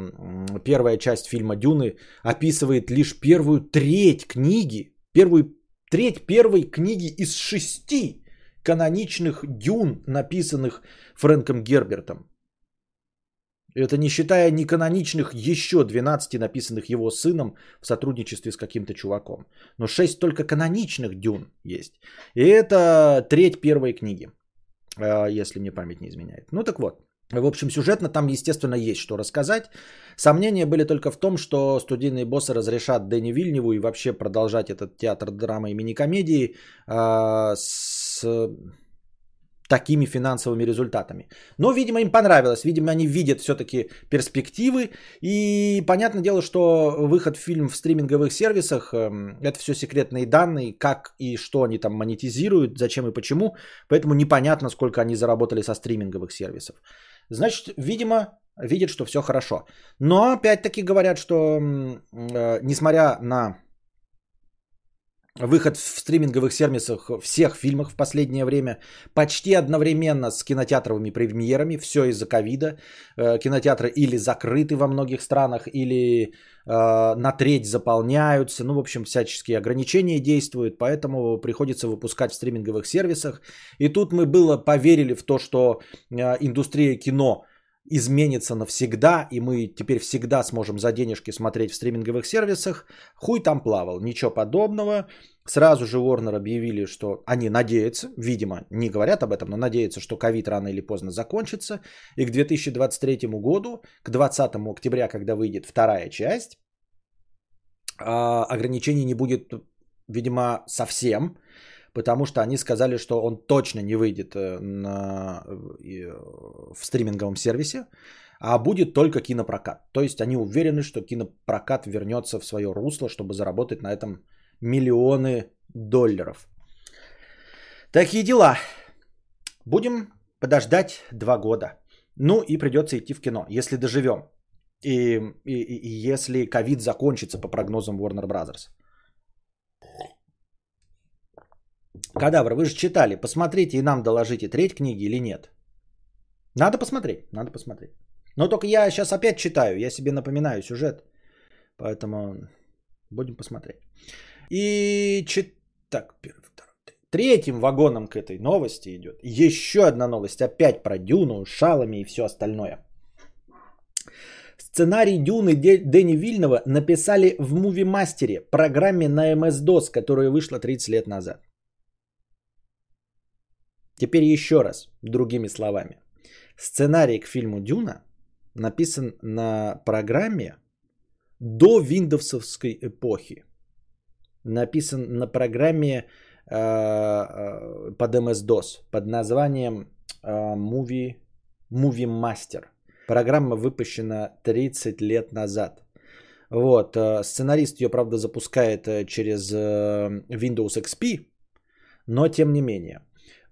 первая часть фильма «Дюны» описывает лишь первую треть книги, первую треть первой книги из шести каноничных дюн, написанных Фрэнком Гербертом. Это не считая неканоничных еще 12 написанных его сыном в сотрудничестве с каким-то чуваком. Но 6 только каноничных дюн есть. И это треть первой книги, э, если мне память не изменяет. Ну так вот. В общем, сюжетно там, естественно, есть что рассказать. Сомнения были только в том, что студийные боссы разрешат Дэнни Вильневу и вообще продолжать этот театр драмы и мини-комедии э, с такими финансовыми результатами. Но, видимо, им понравилось. Видимо, они видят все-таки перспективы. И понятное дело, что выход в фильм в стриминговых сервисах эм, это все секретные данные, как и что они там монетизируют, зачем и почему. Поэтому непонятно, сколько они заработали со стриминговых сервисов. Значит, видимо, видят, что все хорошо. Но опять-таки говорят, что э, несмотря на выход в стриминговых сервисах всех фильмов в последнее время, почти одновременно с кинотеатровыми премьерами, все из-за ковида. Э, кинотеатры или закрыты во многих странах, или э, на треть заполняются. Ну, в общем, всяческие ограничения действуют, поэтому приходится выпускать в стриминговых сервисах. И тут мы было поверили в то, что э, индустрия кино – изменится навсегда, и мы теперь всегда сможем за денежки смотреть в стриминговых сервисах. Хуй там плавал, ничего подобного. Сразу же Warner объявили, что они надеются, видимо, не говорят об этом, но надеются, что ковид рано или поздно закончится. И к 2023 году, к 20 октября, когда выйдет вторая часть, а, ограничений не будет, видимо, совсем потому что они сказали, что он точно не выйдет э, на, э, в стриминговом сервисе, а будет только кинопрокат. То есть они уверены, что кинопрокат вернется в свое русло, чтобы заработать на этом миллионы долларов. Такие дела. Будем подождать два года. Ну и придется идти в кино, если доживем. И, и, и если ковид закончится по прогнозам Warner Brothers. Кадавр, вы же читали, посмотрите и нам доложите, треть книги или нет. Надо посмотреть, надо посмотреть. Но только я сейчас опять читаю, я себе напоминаю сюжет. Поэтому будем посмотреть. И чит... так, первый, второй, третьим вагоном к этой новости идет еще одна новость, опять про Дюну, шалами и все остальное. Сценарий Дюны Дэни Вильнова написали в Master, программе на MS-DOS, которая вышла 30 лет назад. Теперь еще раз, другими словами. Сценарий к фильму Дюна написан на программе до виндовсовской эпохи. Написан на программе э, э, под MS-DOS под названием э, Movie, Movie Master. Программа выпущена 30 лет назад. Вот, э, сценарист ее, правда, запускает э, через Windows XP, но тем не менее.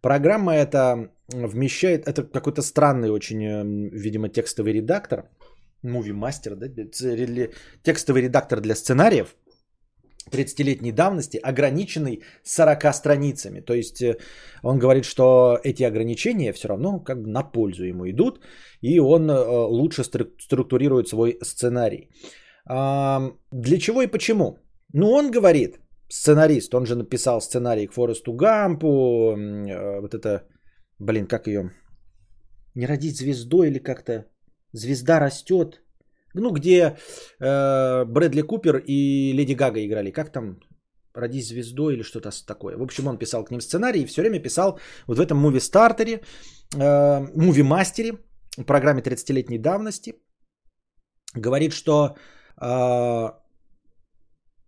Программа это вмещает, это какой-то странный очень, э, видимо, текстовый редактор, Movie Master, да, текстовый редактор для сценариев 30-летней давности, ограниченный 40 страницами. То есть э, он говорит, что эти ограничения все равно как бы на пользу ему идут, и он э, лучше структурирует свой сценарий. Для чего и почему? Ну, он говорит, сценарист, он же написал сценарий к Форесту Гампу, э, вот это, блин, как ее, не родить звездой или как-то, звезда растет, ну, где э, Брэдли Купер и Леди Гага играли, как там, родись звездой или что-то такое. В общем, он писал к ним сценарий и все время писал вот в этом муви-стартере, э, муви-мастере, программе 30-летней давности, говорит, что э,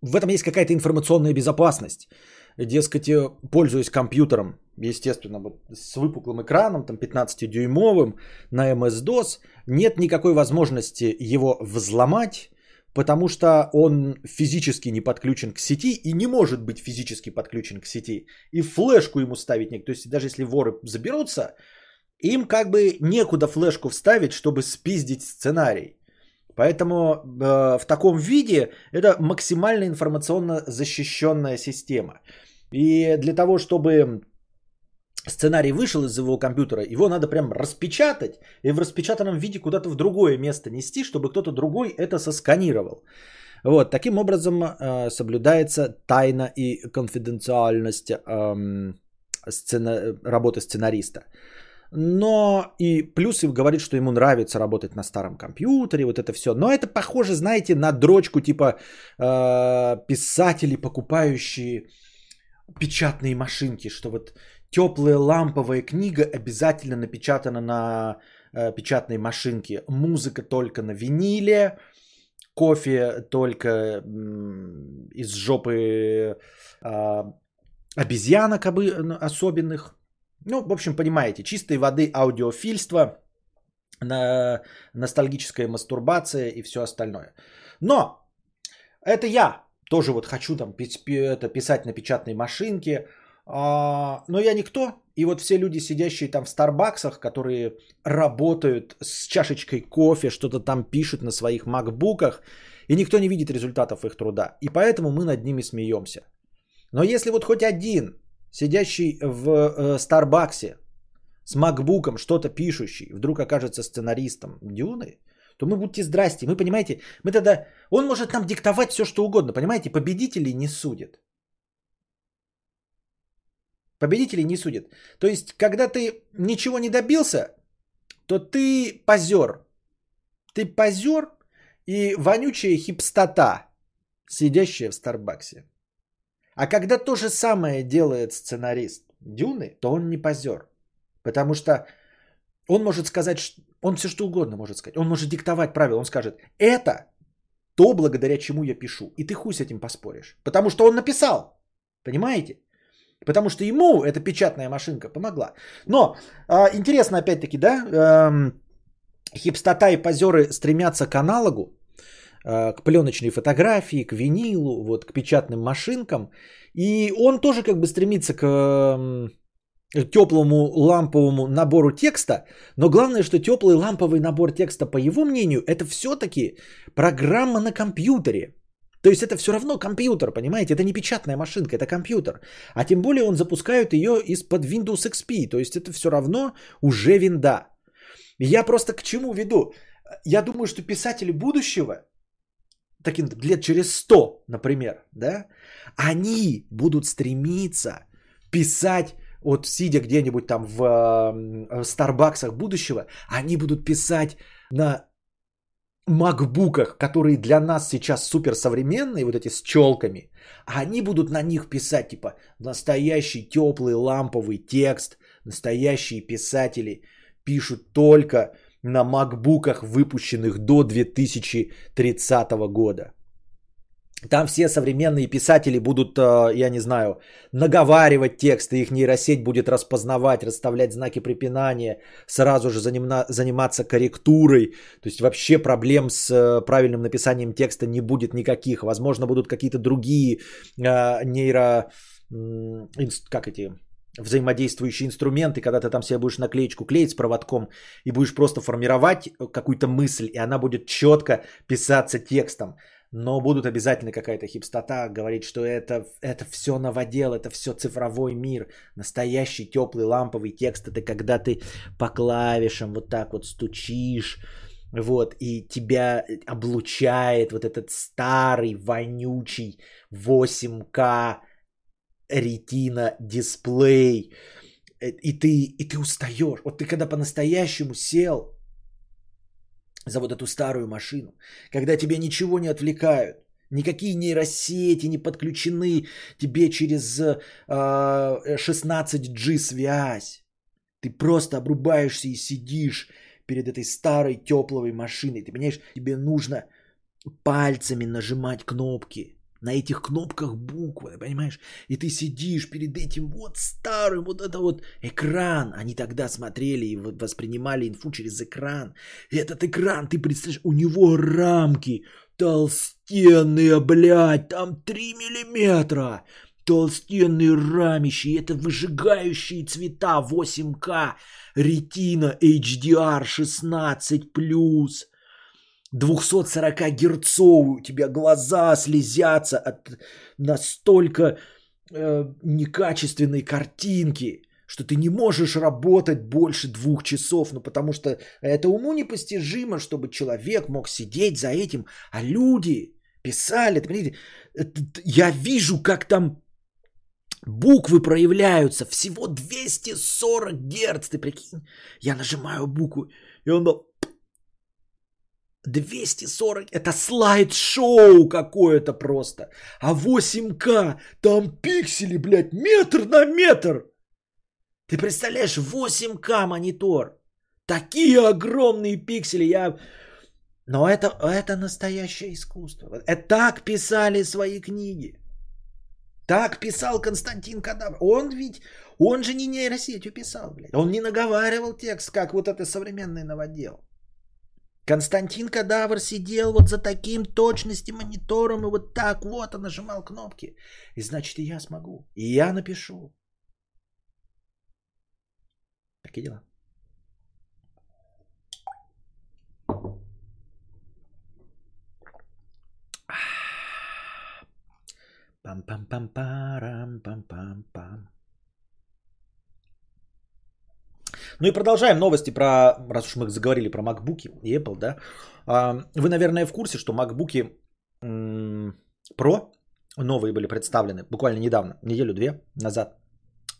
в этом есть какая-то информационная безопасность. Дескать, э, пользуясь компьютером, естественно, вот с выпуклым экраном, там 15-дюймовым, на MS-DOS, нет никакой возможности его взломать, потому что он физически не подключен к сети и не может быть физически подключен к сети. И флешку ему ставить некуда. То есть даже если воры заберутся, им как бы некуда флешку вставить, чтобы спиздить сценарий. Поэтому э, в таком виде это максимально информационно защищенная система. И для того, чтобы сценарий вышел из его компьютера, его надо прям распечатать и в распечатанном виде куда-то в другое место нести, чтобы кто-то другой это сосканировал. Вот, таким образом э, соблюдается тайна и конфиденциальность э, сцена, работы сценариста. Но и плюс и говорит, что ему нравится работать на старом компьютере, вот это все. Но это похоже, знаете, на дрочку типа э, писатели, покупающие печатные машинки, что вот теплая ламповая книга обязательно напечатана на э, печатной машинке, музыка только на виниле, кофе только э, из жопы э, обезьянок особенных. Ну, в общем, понимаете, чистой воды аудиофильство, на ностальгическая мастурбация и все остальное. Но это я тоже вот хочу там это писать на печатной машинке, а, но я никто. И вот все люди, сидящие там в Старбаксах, которые работают с чашечкой кофе, что-то там пишут на своих макбуках, и никто не видит результатов их труда. И поэтому мы над ними смеемся. Но если вот хоть один, сидящий в э, Старбаксе с макбуком, что-то пишущий, вдруг окажется сценаристом Дюны, то мы будьте здрасте. Мы, понимаете, мы тогда... Он может нам диктовать все, что угодно, понимаете? Победителей не судят. Победителей не судят. То есть, когда ты ничего не добился, то ты позер. Ты позер и вонючая хипстота, сидящая в Старбаксе. А когда то же самое делает сценарист Дюны, то он не позер. Потому что он может сказать, он все что угодно может сказать. Он может диктовать правила. Он скажет, это то, благодаря чему я пишу. И ты хуй с этим поспоришь. Потому что он написал. Понимаете? Потому что ему эта печатная машинка помогла. Но а, интересно опять-таки, да, эм, хипстота и позеры стремятся к аналогу, э, к пленочной фотографии, к винилу, вот, к печатным машинкам. И он тоже как бы стремится к теплому ламповому набору текста, но главное, что теплый ламповый набор текста, по его мнению, это все-таки программа на компьютере. То есть это все равно компьютер, понимаете? Это не печатная машинка, это компьютер. А тем более он запускает ее из-под Windows XP. То есть это все равно уже винда. Я просто к чему веду? Я думаю, что писатели будущего, таким лет через 100, например, да, они будут стремиться писать вот сидя где-нибудь там в Старбаксах будущего, они будут писать на макбуках, которые для нас сейчас суперсовременные, вот эти с челками, а они будут на них писать, типа, настоящий теплый ламповый текст, настоящие писатели пишут только на макбуках, выпущенных до 2030 года. Там все современные писатели будут, э, я не знаю, наговаривать тексты, их нейросеть будет распознавать, расставлять знаки препинания, сразу же заниматься корректурой. То есть вообще проблем с э, правильным написанием текста не будет никаких. Возможно, будут какие-то другие э, нейро... Как эти взаимодействующие инструменты, когда ты там себе будешь наклеечку клеить с проводком и будешь просто формировать какую-то мысль, и она будет четко писаться текстом но будут обязательно какая-то хипстота говорить, что это, это все новодел, это все цифровой мир. Настоящий теплый ламповый текст это когда ты по клавишам вот так вот стучишь, вот, и тебя облучает вот этот старый, вонючий 8К ретина дисплей, и ты, и ты устаешь. Вот ты когда по-настоящему сел за вот эту старую машину, когда тебя ничего не отвлекают, никакие нейросети не подключены тебе через э, 16G связь. Ты просто обрубаешься и сидишь перед этой старой теплой машиной. Ты понимаешь, тебе нужно пальцами нажимать кнопки на этих кнопках буквы, понимаешь? И ты сидишь перед этим вот старым, вот это вот экран. Они тогда смотрели и воспринимали инфу через экран. И этот экран, ты представляешь, у него рамки толстенные, блядь, там 3 миллиметра. Толстенные рамищи, это выжигающие цвета 8К, ретина HDR 16+. 240 герцов, у тебя глаза слезятся от настолько э, некачественной картинки, что ты не можешь работать больше двух часов, ну потому что это уму непостижимо, чтобы человек мог сидеть за этим, а люди писали, понимаете, я вижу, как там Буквы проявляются всего 240 Гц, ты прикинь. Я нажимаю букву, и оно 240, это слайд-шоу какое-то просто. А 8К, там пиксели, блядь, метр на метр. Ты представляешь, 8К монитор. Такие огромные пиксели. Я... Но это, это настоящее искусство. Это так писали свои книги. Так писал Константин Кадавр. Он ведь, он же не нейросетью писал, блядь. Он не наговаривал текст, как вот это современный новодел. Константин Кадавр сидел вот за таким точностью монитором и вот так вот он нажимал кнопки. И значит, и я смогу. И я напишу. Такие дела. Пам-пам-пам-парам-пам-пам-пам. Ну и продолжаем новости про, раз уж мы заговорили про MacBook и Apple, да. А, вы, наверное, в курсе, что MacBook Pro новые были представлены буквально недавно, неделю-две назад,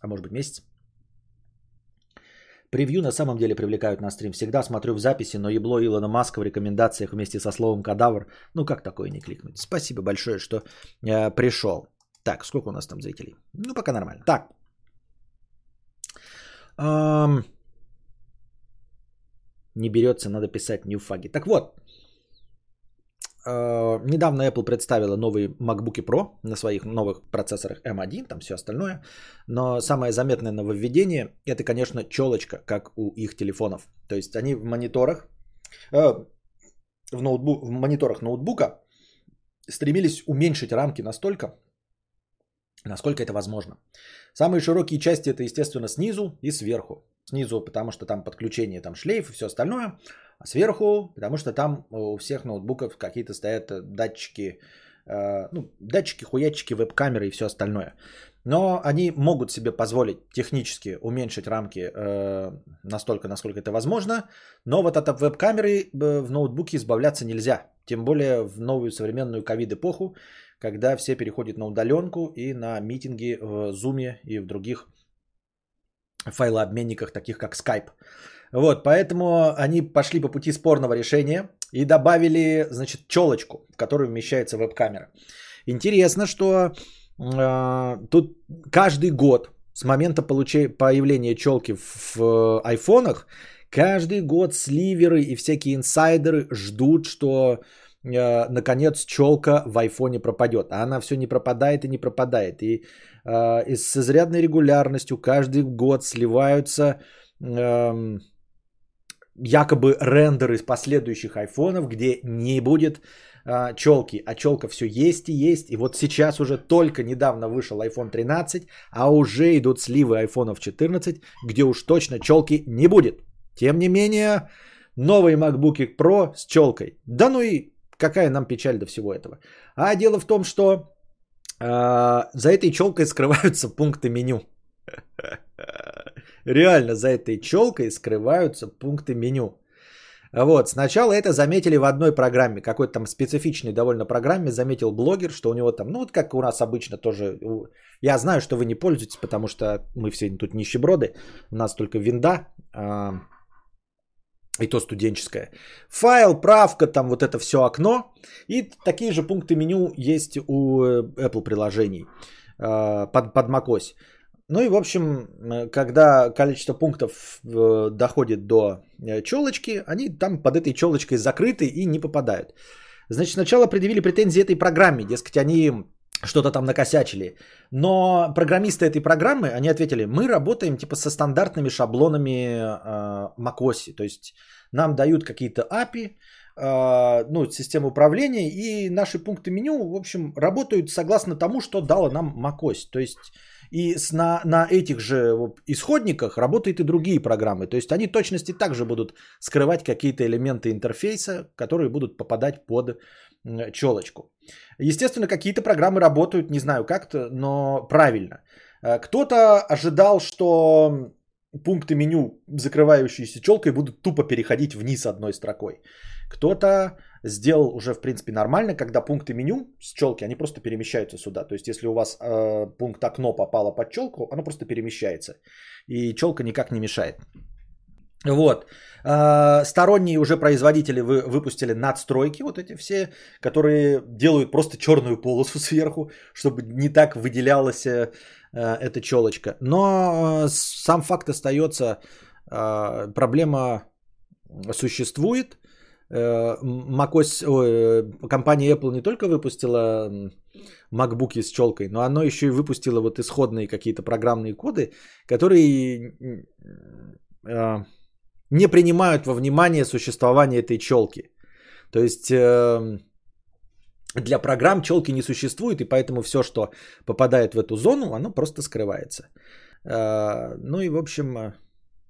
а может быть месяц. Превью на самом деле привлекают на стрим. Всегда смотрю в записи, но ебло Илона Маска в рекомендациях вместе со словом кадавр. Ну как такое не кликнуть? Спасибо большое, что э, пришел. Так, сколько у нас там зрителей? Ну пока нормально. Так. Эм... Не берется, надо писать ньюфаги. Так вот, Uh, недавно Apple представила новые MacBook Pro на своих новых процессорах M1, там все остальное. Но самое заметное нововведение это, конечно, челочка, как у их телефонов. То есть они в мониторах, uh, в, ноутбук, в мониторах ноутбука стремились уменьшить рамки настолько, насколько это возможно. Самые широкие части это, естественно, снизу и сверху. Снизу, потому что там подключение, там шлейф и все остальное. А сверху, потому что там у всех ноутбуков какие-то стоят э, датчики, э, ну, датчики, хуячки, веб-камеры и все остальное. Но они могут себе позволить технически уменьшить рамки э, настолько, насколько это возможно. Но вот от веб-камеры в ноутбуке избавляться нельзя. Тем более в новую современную ковид-эпоху, когда все переходят на удаленку и на митинги в Zoom и в других файлообменниках, таких как Skype. Вот, поэтому они пошли по пути спорного решения и добавили, значит, челочку, в которую вмещается веб-камера. Интересно, что э, тут каждый год с момента получения, появления челки в, в айфонах, каждый год сливеры и всякие инсайдеры ждут, что э, наконец челка в айфоне пропадет. А она все не пропадает и не пропадает. И, э, и с изрядной регулярностью каждый год сливаются... Э, якобы рендер из последующих айфонов, где не будет а, челки, а челка все есть и есть. И вот сейчас уже только недавно вышел iPhone 13, а уже идут сливы айфонов 14, где уж точно челки не будет. Тем не менее, новый MacBook Pro с челкой. Да ну и какая нам печаль до всего этого. А дело в том, что э, за этой челкой скрываются пункты меню. Реально за этой челкой скрываются пункты меню. Вот, сначала это заметили в одной программе, какой-то там специфичной довольно программе, заметил блогер, что у него там, ну вот как у нас обычно тоже, я знаю, что вы не пользуетесь, потому что мы все тут нищеброды, у нас только винда, а, и то студенческая. Файл, правка, там вот это все окно, и такие же пункты меню есть у э, Apple приложений а, под, под macOS. Ну и, в общем, э, когда количество пунктов э, доходит до э, челочки, они там под этой челочкой закрыты и не попадают. Значит, сначала предъявили претензии этой программе, дескать, они что-то там накосячили. Но программисты этой программы, они ответили, мы работаем типа со стандартными шаблонами э, macOS. То есть нам дают какие-то API, э, ну, систему управления, и наши пункты меню, в общем, работают согласно тому, что дала нам macOS. То есть и с, на, на этих же исходниках работают и другие программы. То есть они точности также будут скрывать какие-то элементы интерфейса, которые будут попадать под челочку. Естественно, какие-то программы работают, не знаю как-то, но правильно. Э, кто-то ожидал, что пункты меню, закрывающиеся челкой, будут тупо переходить вниз одной строкой. Кто-то сделал уже, в принципе, нормально, когда пункты меню с челки, они просто перемещаются сюда. То есть, если у вас э, пункт окно попало под челку, оно просто перемещается. И челка никак не мешает. Вот. Э, сторонние уже производители вы, выпустили надстройки, вот эти все, которые делают просто черную полосу сверху, чтобы не так выделялась э, эта челочка. Но э, сам факт остается, э, проблема существует. Э, macOS, компания Apple не только выпустила MacBook с челкой, но она еще и выпустила вот исходные какие-то программные коды, которые э, не принимают во внимание существование этой челки. То есть э, для программ челки не существует, и поэтому все, что попадает в эту зону, оно просто скрывается. Ну и, в общем,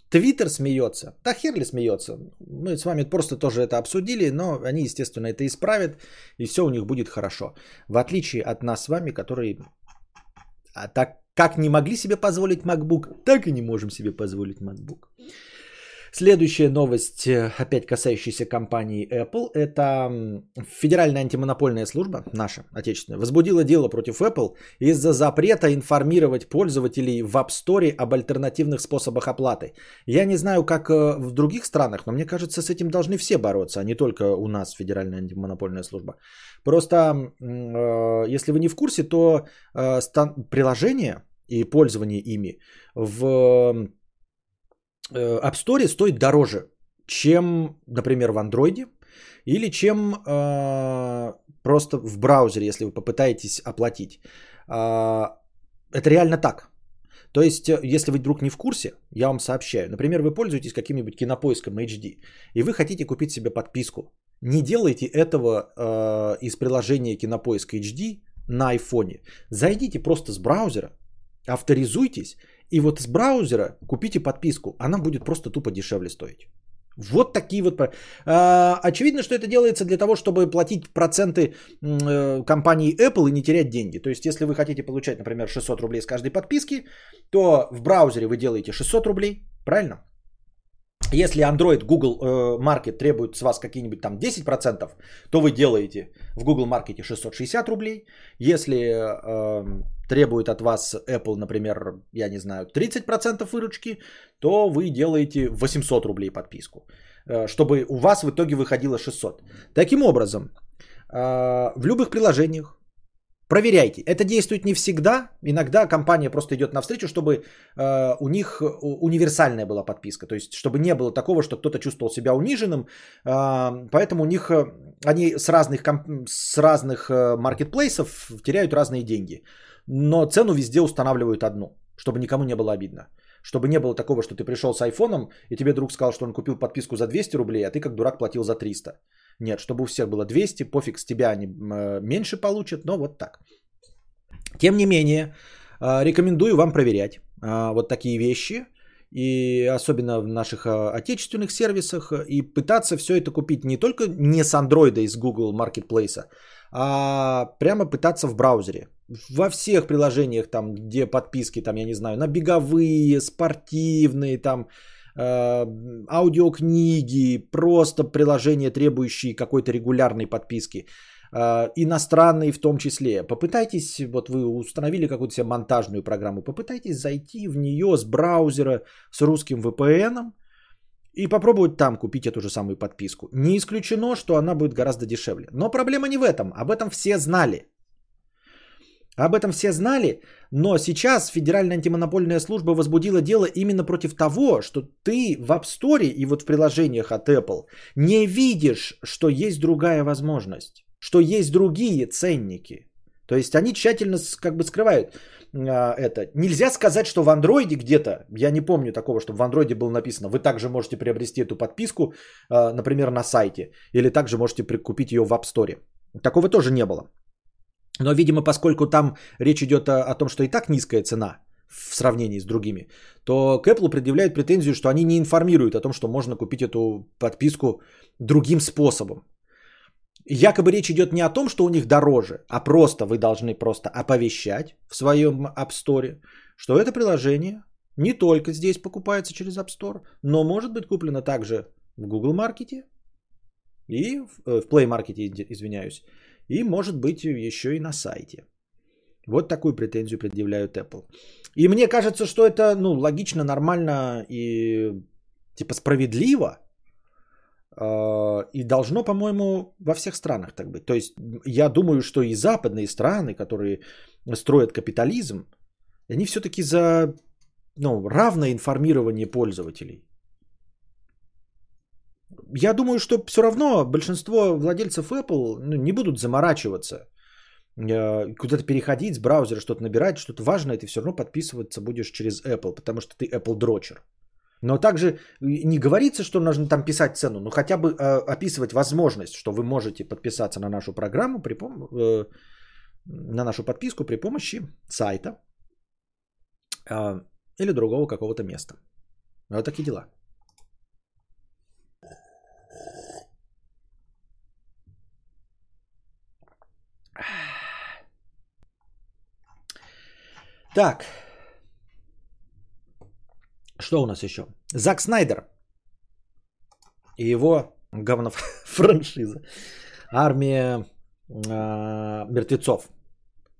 Твиттер смеется. Да хер ли смеется. Мы с вами просто тоже это обсудили, но они, естественно, это исправят, и все у них будет хорошо. В отличие от нас с вами, которые а так как не могли себе позволить MacBook, так и не можем себе позволить MacBook. Следующая новость, э, опять касающаяся компании Apple, это Федеральная антимонопольная служба, наша, отечественная, возбудила дело против Apple из-за запрета информировать пользователей в App Store об альтернативных способах оплаты. Я не знаю, как э, в других странах, но мне кажется, с этим должны все бороться, а не только у нас Федеральная антимонопольная служба. Просто, э, если вы не в курсе, то приложения и пользование ими в App Store стоит дороже, чем, например, в Android или чем э, просто в браузере, если вы попытаетесь оплатить. Э, это реально так. То есть, э, если вы вдруг не в курсе, я вам сообщаю. Например, вы пользуетесь каким-нибудь кинопоиском HD, и вы хотите купить себе подписку. Не делайте этого э, из приложения Кинопоиск HD на айфоне. Зайдите просто с браузера, авторизуйтесь и вот с браузера купите подписку, она будет просто тупо дешевле стоить. Вот такие вот. А, очевидно, что это делается для того, чтобы платить проценты э, компании Apple и не терять деньги. То есть, если вы хотите получать, например, 600 рублей с каждой подписки, то в браузере вы делаете 600 рублей, правильно? Если Android, Google э, Market требует с вас какие-нибудь там 10%, то вы делаете в Google Market 660 рублей. Если э, требует от вас Apple, например, я не знаю, 30% выручки, то вы делаете 800 рублей подписку, э, чтобы у вас в итоге выходило 600. Таким образом, э, в любых приложениях, Проверяйте. Это действует не всегда. Иногда компания просто идет навстречу, чтобы э, у них универсальная была подписка. То есть, чтобы не было такого, что кто-то чувствовал себя униженным. Э, поэтому у них э, они с разных, с разных э, маркетплейсов теряют разные деньги. Но цену везде устанавливают одну, чтобы никому не было обидно. Чтобы не было такого, что ты пришел с айфоном, и тебе друг сказал, что он купил подписку за 200 рублей, а ты как дурак платил за 300. Нет, чтобы у всех было 200, пофиг, с тебя они э, меньше получат, но вот так. Тем не менее, э, рекомендую вам проверять э, вот такие вещи, и особенно в наших отечественных сервисах, и пытаться все это купить не только не с Android и с Google Marketplace, а прямо пытаться в браузере. Во всех приложениях, там, где подписки, там, я не знаю, на беговые, спортивные, там, аудиокниги, просто приложения, требующие какой-то регулярной подписки, э, иностранные в том числе. Попытайтесь, вот вы установили какую-то себе монтажную программу, попытайтесь зайти в нее с браузера с русским VPN и попробовать там купить эту же самую подписку. Не исключено, что она будет гораздо дешевле. Но проблема не в этом, об этом все знали. Об этом все знали, но сейчас Федеральная антимонопольная служба возбудила дело именно против того, что ты в App Store и вот в приложениях от Apple не видишь, что есть другая возможность, что есть другие ценники. То есть они тщательно как бы скрывают а, это. Нельзя сказать, что в андроиде где-то, я не помню такого, чтобы в андроиде было написано, вы также можете приобрести эту подписку, а, например, на сайте, или также можете купить ее в App Store. Такого тоже не было. Но, видимо, поскольку там речь идет о, о том, что и так низкая цена в сравнении с другими, то к Apple предъявляют претензию, что они не информируют о том, что можно купить эту подписку другим способом. Якобы речь идет не о том, что у них дороже, а просто вы должны просто оповещать в своем App Store, что это приложение не только здесь покупается через App Store, но может быть куплено также в Google Маркете и в, э, в Play Market, извиняюсь, и может быть еще и на сайте. Вот такую претензию предъявляют Apple. И мне кажется, что это ну, логично, нормально и типа справедливо. Э, и должно, по-моему, во всех странах так быть. То есть я думаю, что и западные страны, которые строят капитализм, они все-таки за ну, равное информирование пользователей. Я думаю, что все равно большинство владельцев Apple ну, не будут заморачиваться, э, куда-то переходить с браузера, что-то набирать, что-то важное, ты все равно подписываться будешь через Apple, потому что ты Apple дрочер. Но также не говорится, что нужно там писать цену, но хотя бы э, описывать возможность, что вы можете подписаться на нашу программу, при пом- э, на нашу подписку при помощи сайта э, или другого какого-то места. Вот такие дела. Так. Что у нас еще? Зак Снайдер и его говно франшиза. Армия э, мертвецов.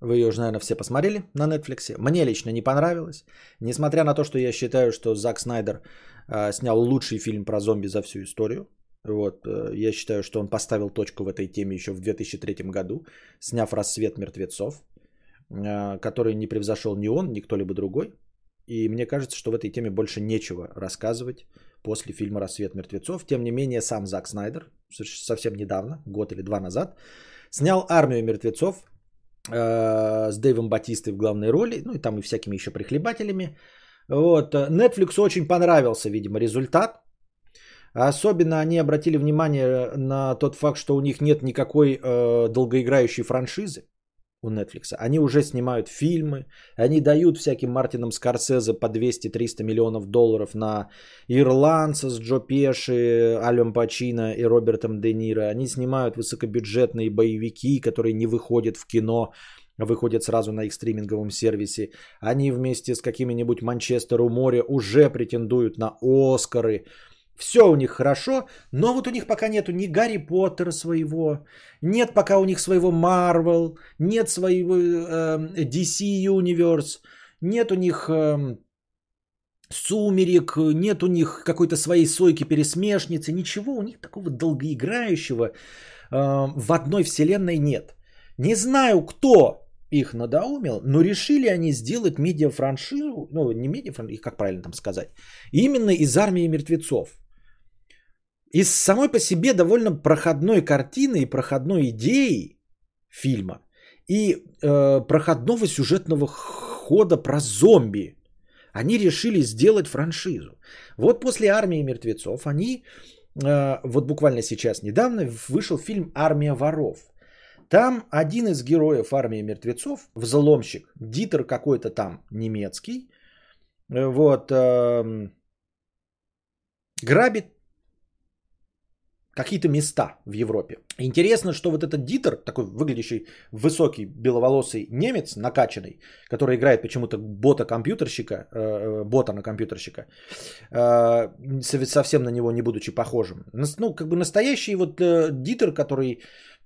Вы ее уже, наверное, все посмотрели на Netflix. Мне лично не понравилось. Несмотря на то, что я считаю, что Зак Снайдер э, снял лучший фильм про зомби за всю историю. Вот, э, я считаю, что он поставил точку в этой теме еще в 2003 году, сняв «Рассвет мертвецов», который не превзошел ни он, ни кто-либо другой. И мне кажется, что в этой теме больше нечего рассказывать после фильма «Рассвет мертвецов». Тем не менее, сам Зак Снайдер совсем недавно, год или два назад, снял «Армию мертвецов», Э, с Дэйвом Батистой в главной роли, ну и там и всякими еще прихлебателями. Вот. Netflix очень понравился, видимо, результат. Особенно они обратили внимание на тот факт, что у них нет никакой э, долгоиграющей франшизы у Netflix. Они уже снимают фильмы, они дают всяким Мартинам Скорсезе по 200-300 миллионов долларов на Ирландца с Джо Пеши, Алем Пачино и Робертом Де Ниро. Они снимают высокобюджетные боевики, которые не выходят в кино, а выходят сразу на их стриминговом сервисе. Они вместе с какими-нибудь Манчестер у моря уже претендуют на Оскары. Все у них хорошо, но вот у них пока нету ни Гарри Поттера своего, нет пока у них своего Марвел, нет своего э, DC Universe, нет у них э, Сумерек, нет у них какой-то своей сойки-пересмешницы, ничего у них такого долгоиграющего э, в одной вселенной нет. Не знаю, кто их надоумил, но решили они сделать медиафраншизу, ну не медиафраншизу, как правильно там сказать, именно из армии мертвецов из самой по себе довольно проходной картины и проходной идеи фильма и э, проходного сюжетного хода про зомби они решили сделать франшизу. Вот после армии мертвецов они, э, вот буквально сейчас недавно вышел фильм Армия воров. Там один из героев армии мертвецов, взломщик, Дитер какой-то там немецкий, э, вот, э, грабит какие-то места в Европе. Интересно, что вот этот Дитер, такой выглядящий высокий беловолосый немец, накачанный, который играет почему-то бота-компьютерщика, э, э бота на компьютерщика, э, совсем на него не будучи похожим. Ну, как бы настоящий вот э, Дитер, который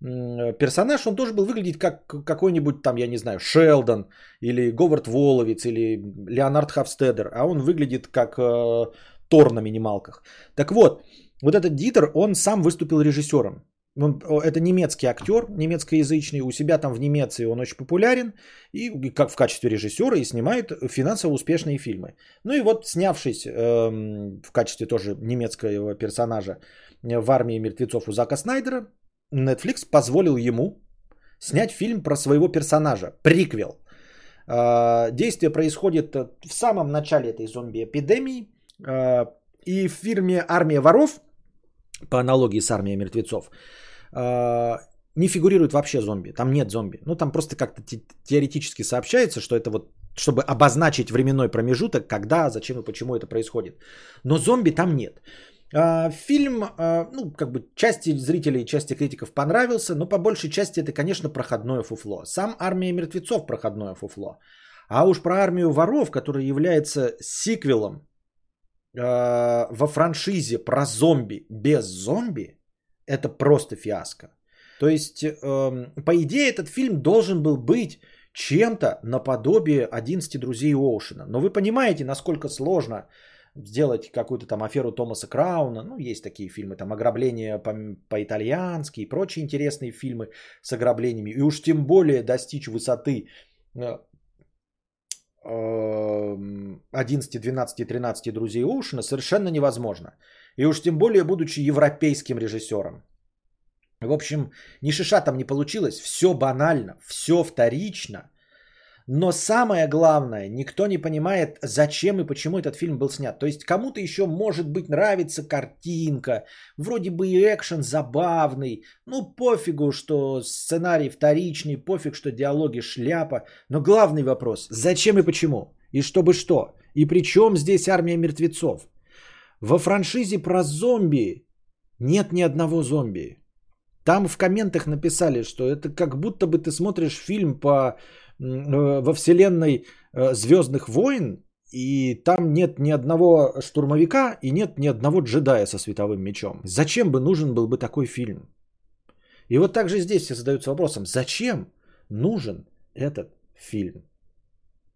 э, персонаж, он тоже был выглядеть как какой-нибудь там, я не знаю, Шелдон или Говард Воловиц или Леонард Хавстедер, а он выглядит как э, Тор на минималках. Так вот, вот этот Дитер, он сам выступил режиссером. Он, это немецкий актер, немецкоязычный, у себя там в Немеции он очень популярен, и как в качестве режиссера и снимает финансово успешные фильмы. Ну и вот снявшись эм, в качестве тоже немецкого персонажа в армии мертвецов у Зака Снайдера, Netflix позволил ему снять фильм про своего персонажа, приквел. Э, действие происходит в самом начале этой зомби-эпидемии, э, и в фирме «Армия воров» по аналогии с армией мертвецов, а, не фигурирует вообще зомби. Там нет зомби. Ну, там просто как-то теоретически сообщается, что это вот, чтобы обозначить временной промежуток, когда, зачем и почему это происходит. Но зомби там нет. А, фильм, а, ну, как бы части зрителей, части критиков понравился, но по большей части это, конечно, проходное фуфло. Сам «Армия мертвецов» проходное фуфло. А уж про армию воров, которая является сиквелом э, во франшизе про зомби без зомби, это просто фиаско. То есть, э, по идее, этот фильм должен был быть чем-то наподобие 11 друзей Оушена. Но вы понимаете, насколько сложно сделать какую-то там аферу Томаса Крауна. Ну, есть такие фильмы, там ограбление по- по-итальянски и прочие интересные фильмы с ограблениями. И уж тем более достичь высоты 11, 12, 13 друзей Оушена совершенно невозможно. И уж тем более, будучи европейским режиссером. В общем, ни шиша там не получилось, все банально, все вторично. Но самое главное, никто не понимает, зачем и почему этот фильм был снят. То есть кому-то еще может быть нравится картинка, вроде бы и экшен забавный. Ну пофигу, что сценарий вторичный, пофиг, что диалоги шляпа. Но главный вопрос, зачем и почему? И чтобы что? И при чем здесь армия мертвецов? Во франшизе про зомби нет ни одного зомби. Там в комментах написали, что это как будто бы ты смотришь фильм по, во вселенной э, Звездных войн, и там нет ни одного штурмовика и нет ни одного джедая со световым мечом. Зачем бы нужен был бы такой фильм? И вот также здесь все задаются вопросом, зачем нужен этот фильм?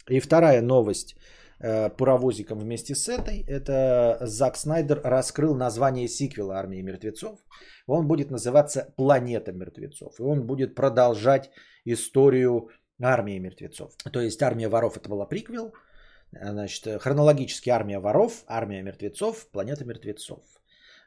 И вторая новость э, паровозиком вместе с этой, это Зак Снайдер раскрыл название сиквела «Армии мертвецов». Он будет называться «Планета мертвецов». И он будет продолжать историю армии мертвецов. То есть «Армия воров» это была приквел. Значит, хронологически «Армия воров», «Армия мертвецов», «Планета мертвецов».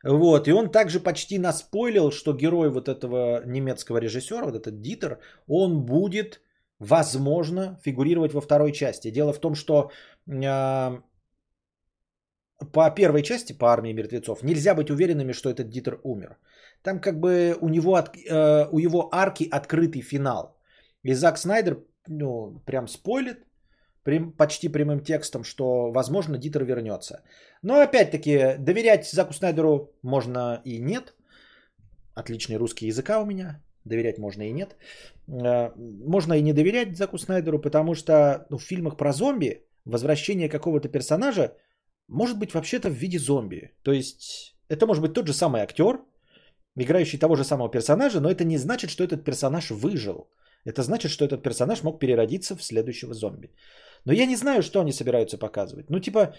Вот, и он также почти наспойлил, что герой вот этого немецкого режиссера, вот этот Дитер, он будет, возможно, фигурировать во второй части. Дело в том, что э, по первой части, по армии мертвецов, нельзя быть уверенными, что этот Дитер умер. Там как бы у него, э, у его арки открытый финал. И Зак Снайдер, ну, прям спойлит, прям, почти прямым текстом, что, возможно, Дитер вернется. Но, опять-таки, доверять Заку Снайдеру можно и нет. Отличный русский языка у меня. Доверять можно и нет. Э, можно и не доверять Заку Снайдеру, потому что ну, в фильмах про зомби возвращение какого-то персонажа может быть вообще-то в виде зомби. То есть это может быть тот же самый актер, играющий того же самого персонажа, но это не значит, что этот персонаж выжил. Это значит, что этот персонаж мог переродиться в следующего зомби. Но я не знаю, что они собираются показывать. Ну, типа,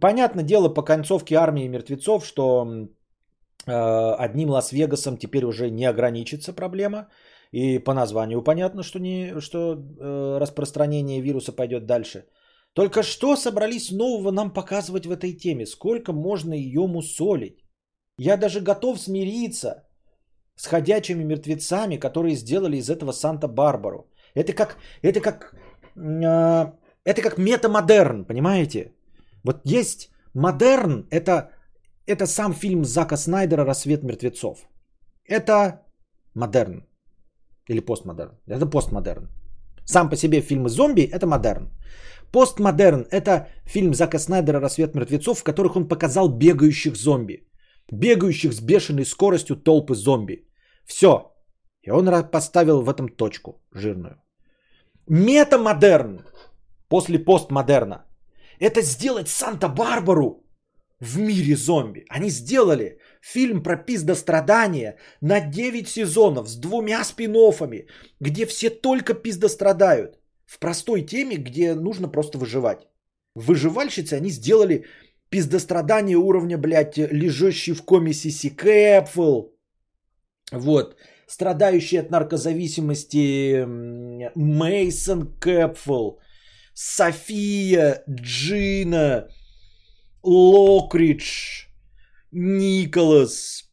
понятное дело по концовке армии мертвецов, что э, одним Лас-Вегасом теперь уже не ограничится проблема. И по названию понятно, что, не, что э, распространение вируса пойдет дальше. Только что собрались нового нам показывать в этой теме? Сколько можно ее мусолить? Я даже готов смириться с ходячими мертвецами, которые сделали из этого Санта-Барбару. Это как, это как, э, это как метамодерн, понимаете? Вот есть модерн, это, это сам фильм Зака Снайдера «Рассвет мертвецов». Это модерн. Или постмодерн. Это постмодерн. Сам по себе фильмы зомби – это модерн. Постмодерн – это фильм Зака Снайдера «Рассвет мертвецов», в которых он показал бегающих зомби. Бегающих с бешеной скоростью толпы зомби. Все. И он поставил в этом точку жирную. Метамодерн после постмодерна – это сделать Санта-Барбару в мире зомби. Они сделали фильм про пиздострадания на 9 сезонов с двумя спин где все только пиздострадают. В простой теме, где нужно просто выживать. Выживальщицы они сделали пиздострадание уровня, блядь, лежащий в коме Сиси Кэпфл. Вот. Страдающий от наркозависимости Мейсон Кэпфл. София, Джина, Локридж, Николас,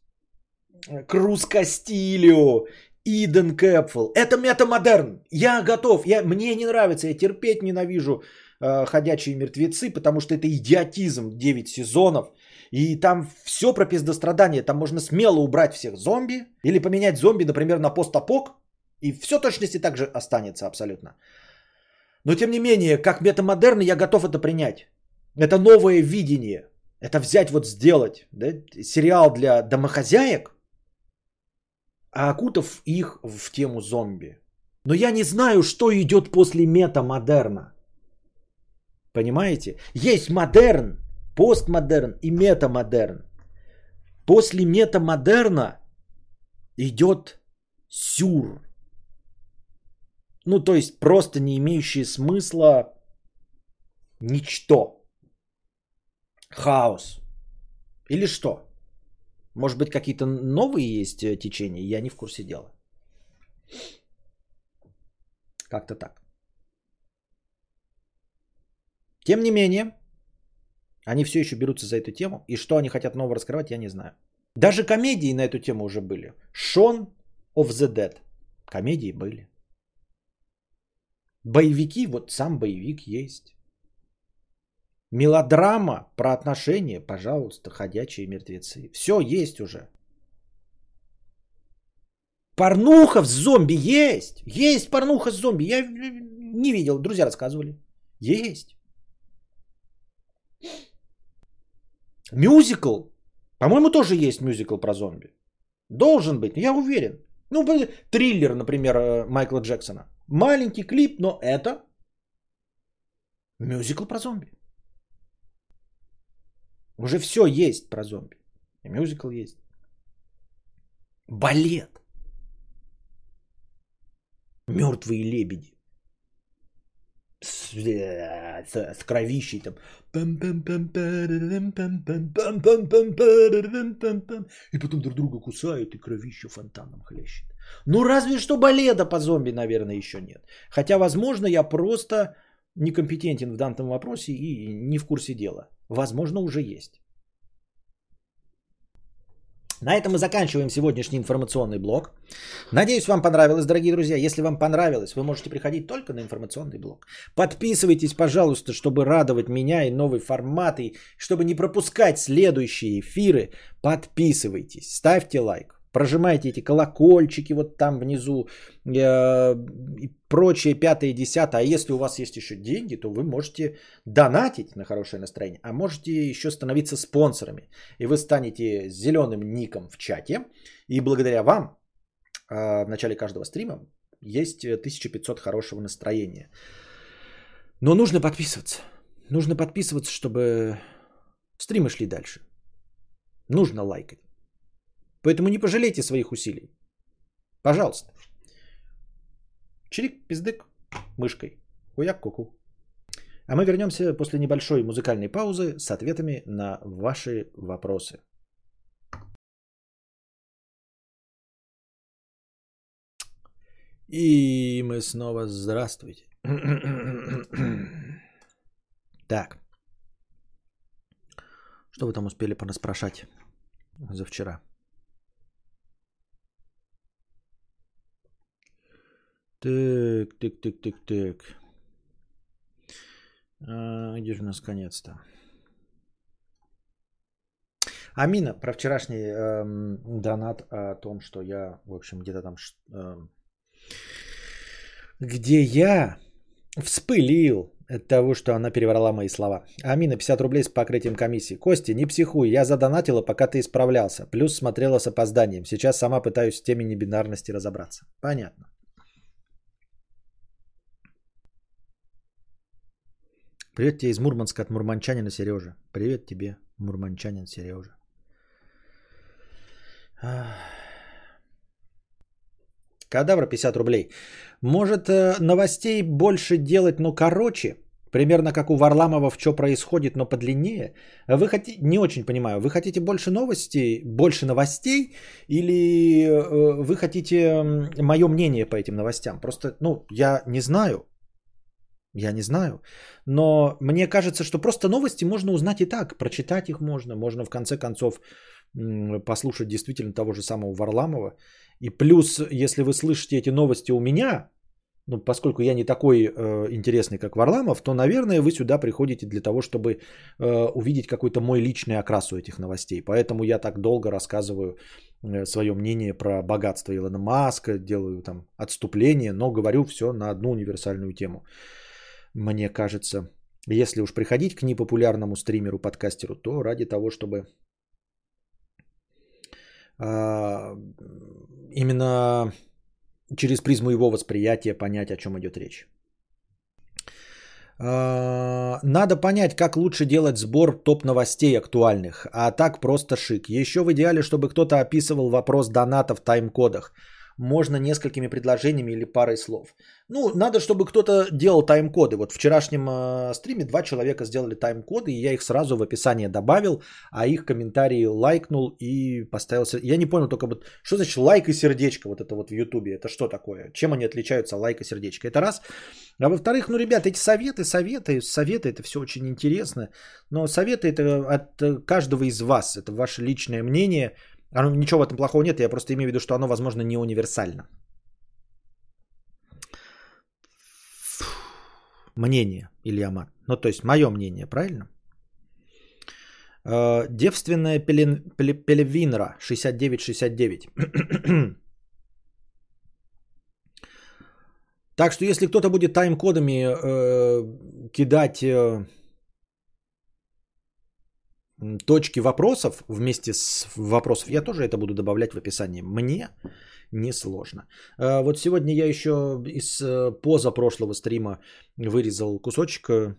Круз Кастилио, Иден Кэпфл. Это метамодерн. Я готов. Я, мне не нравится. Я терпеть ненавижу э, ходячие мертвецы, потому что это идиотизм 9 сезонов. И там все про пиздострадание. Там можно смело убрать всех зомби. Или поменять зомби, например, на постапок. И все точности так же останется абсолютно. Но тем не менее, как метамодерн, я готов это принять. Это новое видение. Это взять, вот сделать да, сериал для домохозяек, а окутав их в тему зомби. Но я не знаю, что идет после метамодерна. Понимаете? Есть модерн, постмодерн и метамодерн. После метамодерна идет сюр. Ну, то есть просто не имеющие смысла ничто. Хаос. Или что? Может быть, какие-то новые есть э, течения? Я не в курсе дела. Как-то так. Тем не менее, они все еще берутся за эту тему. И что они хотят нового раскрывать, я не знаю. Даже комедии на эту тему уже были. Шон of the Dead. Комедии были. Боевики, вот сам боевик есть. Мелодрама про отношения, пожалуйста, ходячие мертвецы. Все есть уже. Порнуха с зомби есть. Есть порнуха с зомби. Я не видел, друзья рассказывали. Есть. Мюзикл. По-моему, тоже есть мюзикл про зомби. Должен быть, я уверен. Ну, триллер, например, э, Майкла Джексона. Маленький клип, но это мюзикл про зомби. Уже все есть про зомби. И мюзикл есть. Балет. Мертвые лебеди. С, с, с кровищей там. И потом друг друга кусают, и кровища фонтаном хлещет. Ну, разве что балета по зомби, наверное, еще нет. Хотя, возможно, я просто некомпетентен в данном вопросе и не в курсе дела. Возможно, уже есть. На этом мы заканчиваем сегодняшний информационный блок. Надеюсь, вам понравилось, дорогие друзья. Если вам понравилось, вы можете приходить только на информационный блок. Подписывайтесь, пожалуйста, чтобы радовать меня и новые форматы, чтобы не пропускать следующие эфиры. Подписывайтесь, ставьте лайк прожимаете эти колокольчики вот там внизу э, и прочее, пятое, десятое. А если у вас есть еще деньги, то вы можете донатить на хорошее настроение, а можете еще становиться спонсорами. И вы станете зеленым ником в чате. И благодаря вам э, в начале каждого стрима есть 1500 хорошего настроения. Но нужно подписываться. Нужно подписываться, чтобы стримы шли дальше. Нужно лайкать. Поэтому не пожалейте своих усилий. Пожалуйста. Чирик, пиздык, мышкой. Хуяк, куку. А мы вернемся после небольшой музыкальной паузы с ответами на ваши вопросы. И мы снова здравствуйте. Так. Что вы там успели понаспрашать за вчера? Так, так, так, так, так. А, где же у нас конец-то? Амина, про вчерашний эм, донат о том, что я, в общем, где-то там... Эм, где я вспылил от того, что она переврала мои слова. Амина, 50 рублей с покрытием комиссии. Костя, не психуй, я задонатила, пока ты исправлялся. Плюс смотрела с опозданием. Сейчас сама пытаюсь с теми небинарности разобраться. Понятно. Привет тебе из Мурманска от мурманчанина Сережа. Привет тебе, мурманчанин Сережа. Кадавра 50 рублей. Может э, новостей больше делать, но короче? Примерно как у Варламова в что происходит, но подлиннее. Вы хотите, не очень понимаю, вы хотите больше новостей, больше новостей, или э, вы хотите мое мнение по этим новостям? Просто, ну, я не знаю. Я не знаю. Но мне кажется, что просто новости можно узнать и так. Прочитать их можно. Можно в конце концов послушать действительно того же самого Варламова. И плюс, если вы слышите эти новости у меня, ну, поскольку я не такой э, интересный, как Варламов, то, наверное, вы сюда приходите для того, чтобы э, увидеть какой-то мой личный окрас у этих новостей. Поэтому я так долго рассказываю э, свое мнение про богатство Илона Маска, делаю там отступление, но говорю все на одну универсальную тему мне кажется, если уж приходить к непопулярному стримеру, подкастеру, то ради того, чтобы а, именно через призму его восприятия понять, о чем идет речь. А, надо понять, как лучше делать сбор топ-новостей актуальных, а так просто шик. Еще в идеале, чтобы кто-то описывал вопрос доната в тайм-кодах можно несколькими предложениями или парой слов. Ну, надо, чтобы кто-то делал тайм-коды. Вот в вчерашнем э, стриме два человека сделали тайм-коды, и я их сразу в описание добавил, а их комментарии лайкнул и поставил... Я не понял только вот, что значит лайк и сердечко вот это вот в Ютубе? Это что такое? Чем они отличаются лайк и сердечко? Это раз. А во-вторых, ну, ребят, эти советы, советы, советы, это все очень интересно. Но советы это от каждого из вас, это ваше личное мнение – оно, ничего в этом плохого нет, я просто имею в виду, что оно, возможно, не универсально. Мнение, Илья Ну, то есть, мое мнение, правильно? Э, девственная пелен, пелевинра 6969. так что если кто-то будет тайм-кодами э, кидать э, точки вопросов вместе с вопросов, я тоже это буду добавлять в описании. Мне несложно. А, вот сегодня я еще из э, поза прошлого стрима вырезал кусочек, э,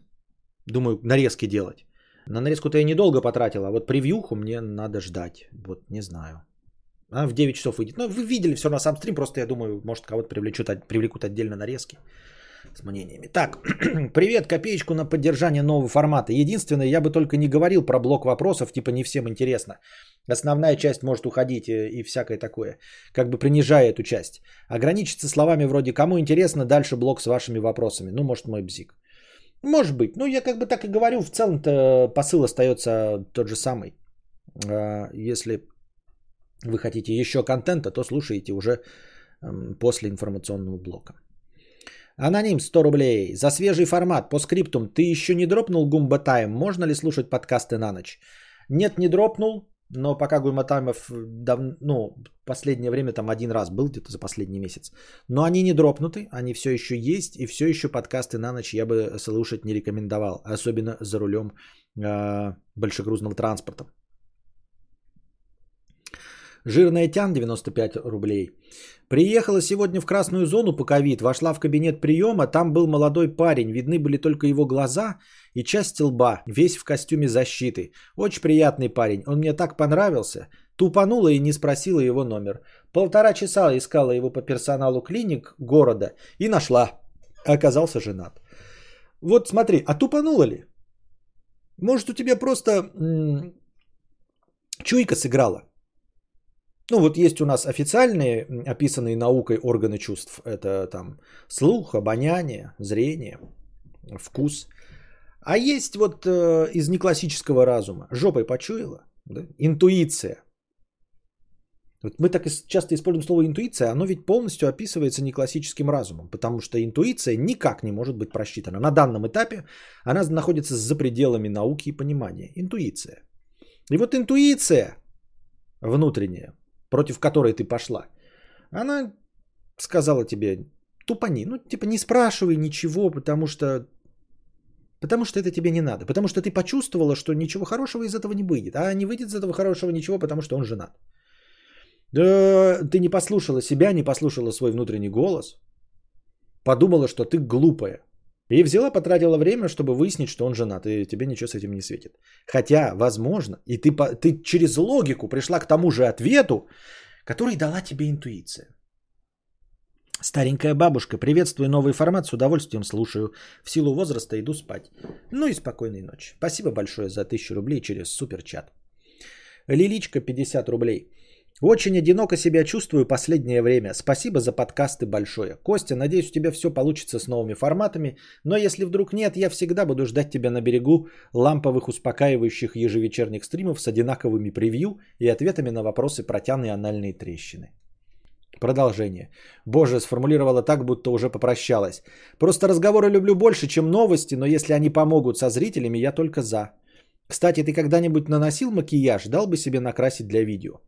думаю, нарезки делать. На нарезку-то я недолго потратил, а вот превьюху мне надо ждать. Вот не знаю. А в 9 часов выйдет. Ну, вы видели все на сам стрим, просто я думаю, может кого-то привлечут, привлекут отдельно нарезки с мнениями. Так, привет, копеечку на поддержание нового формата. Единственное, я бы только не говорил про блок вопросов, типа не всем интересно. Основная часть может уходить и, и всякое такое, как бы принижая эту часть. Ограничиться словами вроде «кому интересно, дальше блок с вашими вопросами». Ну, может, мой бзик. Может быть. Ну, я как бы так и говорю, в целом-то посыл остается тот же самый. А, если вы хотите еще контента, то слушайте уже после информационного блока. Аноним 100 рублей. За свежий формат по скриптум. Ты еще не дропнул Гумба Тайм? Можно ли слушать подкасты на ночь? Нет, не дропнул. Но пока Гумба Таймов, дав... ну, последнее время там один раз был где-то за последний месяц. Но они не дропнуты, они все еще есть, и все еще подкасты на ночь я бы слушать не рекомендовал, особенно за рулем э, большегрузного транспорта. Жирная тян 95 рублей. Приехала сегодня в красную зону по ковид, вошла в кабинет приема, там был молодой парень, видны были только его глаза и часть лба, весь в костюме защиты. Очень приятный парень, он мне так понравился. Тупанула и не спросила его номер. Полтора часа искала его по персоналу клиник города и нашла. Оказался женат. Вот смотри, а тупанула ли? Может у тебя просто м- чуйка сыграла? Ну вот есть у нас официальные, описанные наукой органы чувств. Это там слух, обоняние, зрение, вкус. А есть вот э, из неклассического разума. Жопой почуяла. Да? Интуиция. Вот мы так часто используем слово интуиция, оно ведь полностью описывается неклассическим разумом, потому что интуиция никак не может быть просчитана. На данном этапе она находится за пределами науки и понимания. Интуиция. И вот интуиция внутренняя, против которой ты пошла, она сказала тебе, тупани, ну типа не спрашивай ничего, потому что Потому что это тебе не надо. Потому что ты почувствовала, что ничего хорошего из этого не выйдет. А не выйдет из этого хорошего ничего, потому что он женат. Да, ты не послушала себя, не послушала свой внутренний голос. Подумала, что ты глупая. И взяла, потратила время, чтобы выяснить, что он женат, и тебе ничего с этим не светит. Хотя, возможно, и ты, ты через логику пришла к тому же ответу, который дала тебе интуиция. Старенькая бабушка, приветствую новый формат, с удовольствием слушаю. В силу возраста иду спать. Ну и спокойной ночи. Спасибо большое за 1000 рублей через суперчат. Лиличка 50 рублей. Очень одиноко себя чувствую последнее время. Спасибо за подкасты большое. Костя, надеюсь, у тебя все получится с новыми форматами. Но если вдруг нет, я всегда буду ждать тебя на берегу ламповых успокаивающих ежевечерних стримов с одинаковыми превью и ответами на вопросы про тяны и анальные трещины. Продолжение. Боже, сформулировала так, будто уже попрощалась. Просто разговоры люблю больше, чем новости, но если они помогут со зрителями, я только за. Кстати, ты когда-нибудь наносил макияж? Дал бы себе накрасить для видео?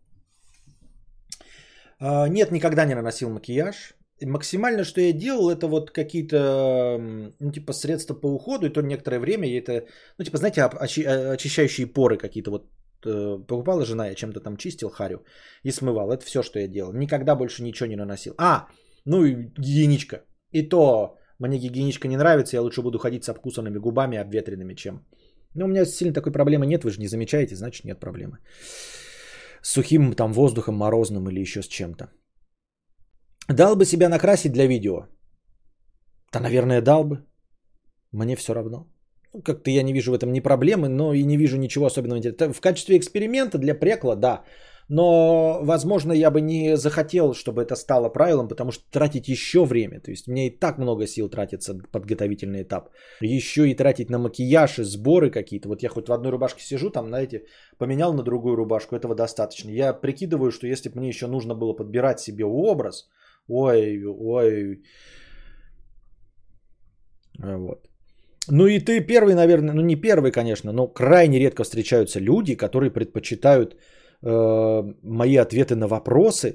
А, нет, никогда не наносил макияж. Максимально, что я делал, это вот какие-то, ну, типа, средства по уходу, и то некоторое время я это, ну, типа, знаете, а, очищающие поры какие-то вот э, покупала жена, я чем-то там чистил харю и смывал. Это все, что я делал. Никогда больше ничего не наносил. А, ну и единичка. И то мне гигиеничка не нравится, я лучше буду ходить с обкусанными губами обветренными, чем... Ну, у меня сильно такой проблемы нет, вы же не замечаете, значит нет проблемы. Сухим там воздухом, морозным или еще с чем-то. Дал бы себя накрасить для видео? Да, наверное, дал бы. Мне все равно. Ну, как-то я не вижу в этом ни проблемы, но и не вижу ничего особенного. В качестве эксперимента для прекла, да. Но, возможно, я бы не захотел, чтобы это стало правилом, потому что тратить еще время. То есть мне и так много сил тратится подготовительный этап. Еще и тратить на макияж и сборы какие-то. Вот я хоть в одной рубашке сижу, там, знаете, поменял на другую рубашку, этого достаточно. Я прикидываю, что если бы мне еще нужно было подбирать себе образ, ой, ой, вот. Ну и ты первый, наверное, ну не первый, конечно, но крайне редко встречаются люди, которые предпочитают э, мои ответы на вопросы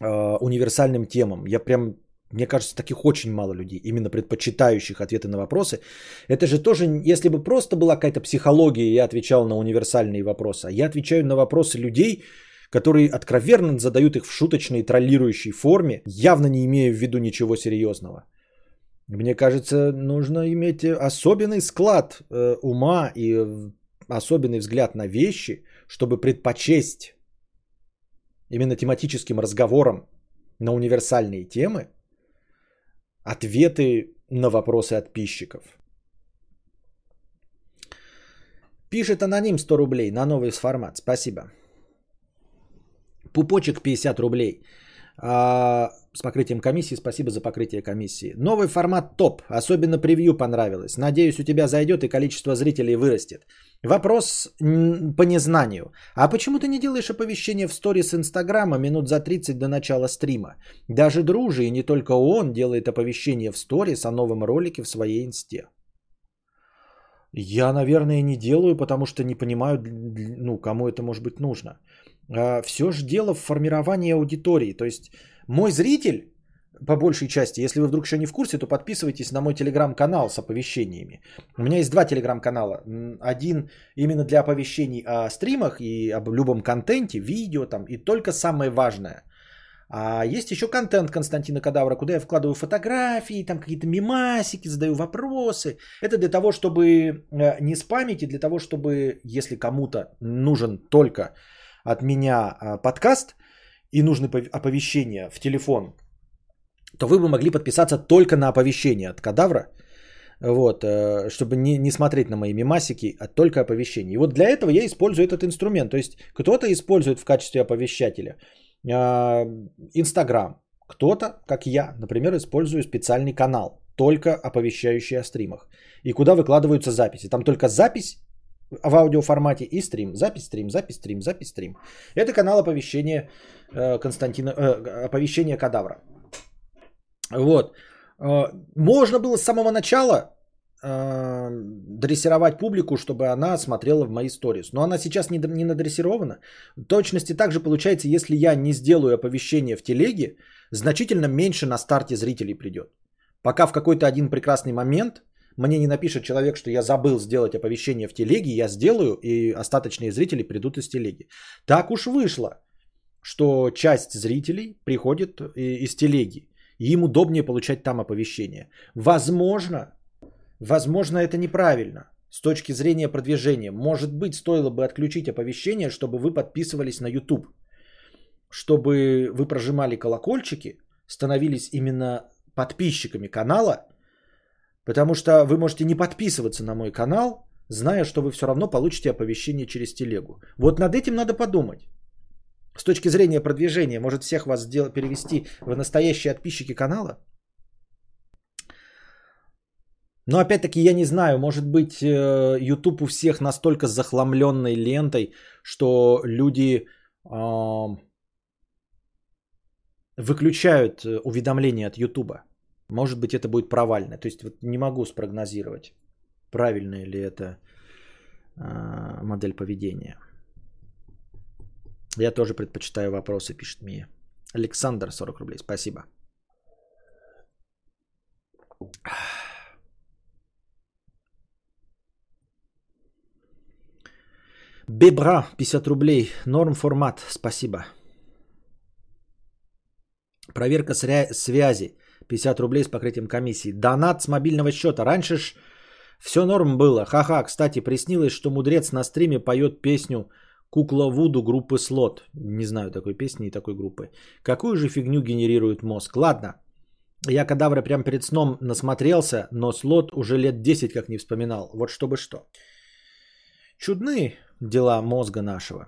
э, универсальным темам. Я прям, мне кажется, таких очень мало людей, именно предпочитающих ответы на вопросы. Это же тоже, если бы просто была какая-то психология, я отвечал на универсальные вопросы, а я отвечаю на вопросы людей, которые откровенно задают их в шуточной троллирующей форме, явно не имея в виду ничего серьезного. Мне кажется, нужно иметь особенный склад э, ума и особенный взгляд на вещи, чтобы предпочесть именно тематическим разговором на универсальные темы ответы на вопросы подписчиков. Пишет аноним 100 рублей на новый формат. Спасибо. Пупочек 50 рублей. А, с покрытием комиссии. Спасибо за покрытие комиссии. Новый формат топ. Особенно превью понравилось. Надеюсь, у тебя зайдет и количество зрителей вырастет. Вопрос по незнанию. А почему ты не делаешь оповещение в сторис Инстаграма минут за 30 до начала стрима? Даже Дружи, и не только он, делает оповещение в сторис о новом ролике в своей инсте. Я, наверное, не делаю, потому что не понимаю, ну, кому это может быть нужно. А, Все же дело в формировании аудитории. То есть мой зритель, по большей части, если вы вдруг еще не в курсе, то подписывайтесь на мой телеграм-канал с оповещениями. У меня есть два телеграм-канала. Один именно для оповещений о стримах и об любом контенте, видео там, и только самое важное. А есть еще контент Константина Кадавра, куда я вкладываю фотографии, там какие-то мимасики, задаю вопросы. Это для того, чтобы э, не спамить и для того, чтобы, если кому-то нужен только от меня а, подкаст и нужны оповещения в телефон, то вы бы могли подписаться только на оповещение от кадавра, вот, э, чтобы не, не смотреть на мои мимасики, а только оповещения. И вот для этого я использую этот инструмент. То есть кто-то использует в качестве оповещателя а, Инстаграм, кто-то, как я, например, использую специальный канал, только оповещающий о стримах. И куда выкладываются записи. Там только запись в аудиоформате и стрим. Запись, стрим, запись, стрим, запись, стрим. Это канал оповещения э, Константина, э, оповещения кадавра. Вот. Э, можно было с самого начала дрессировать публику, чтобы она смотрела в мои сторис. Но она сейчас не, не надрессирована. В точности также получается, если я не сделаю оповещение в телеге, значительно меньше на старте зрителей придет. Пока в какой-то один прекрасный момент мне не напишет человек, что я забыл сделать оповещение в телеге, я сделаю, и остаточные зрители придут из телеги. Так уж вышло, что часть зрителей приходит из телеги, и им удобнее получать там оповещение. Возможно, возможно это неправильно с точки зрения продвижения. Может быть, стоило бы отключить оповещение, чтобы вы подписывались на YouTube, чтобы вы прожимали колокольчики, становились именно подписчиками канала – Потому что вы можете не подписываться на мой канал, зная, что вы все равно получите оповещение через телегу. Вот над этим надо подумать. С точки зрения продвижения, может всех вас перевести в настоящие подписчики канала? Но опять-таки я не знаю, может быть э, YouTube у всех настолько захламленной лентой, что люди э, выключают уведомления от YouTube. Может быть, это будет провально. То есть вот не могу спрогнозировать, правильная ли это э, модель поведения. Я тоже предпочитаю вопросы, пишет Мия. Александр, 40 рублей. Спасибо. Бебра, 50 рублей. Норм формат. Спасибо. Проверка связи. 50 рублей с покрытием комиссии. Донат с мобильного счета. Раньше ж все норм было. Ха-ха, кстати, приснилось, что мудрец на стриме поет песню «Кукла Вуду» группы Слот. Не знаю такой песни и такой группы. Какую же фигню генерирует мозг? Ладно, я кадавра прям перед сном насмотрелся, но Слот уже лет 10 как не вспоминал. Вот чтобы что. Чудны дела мозга нашего.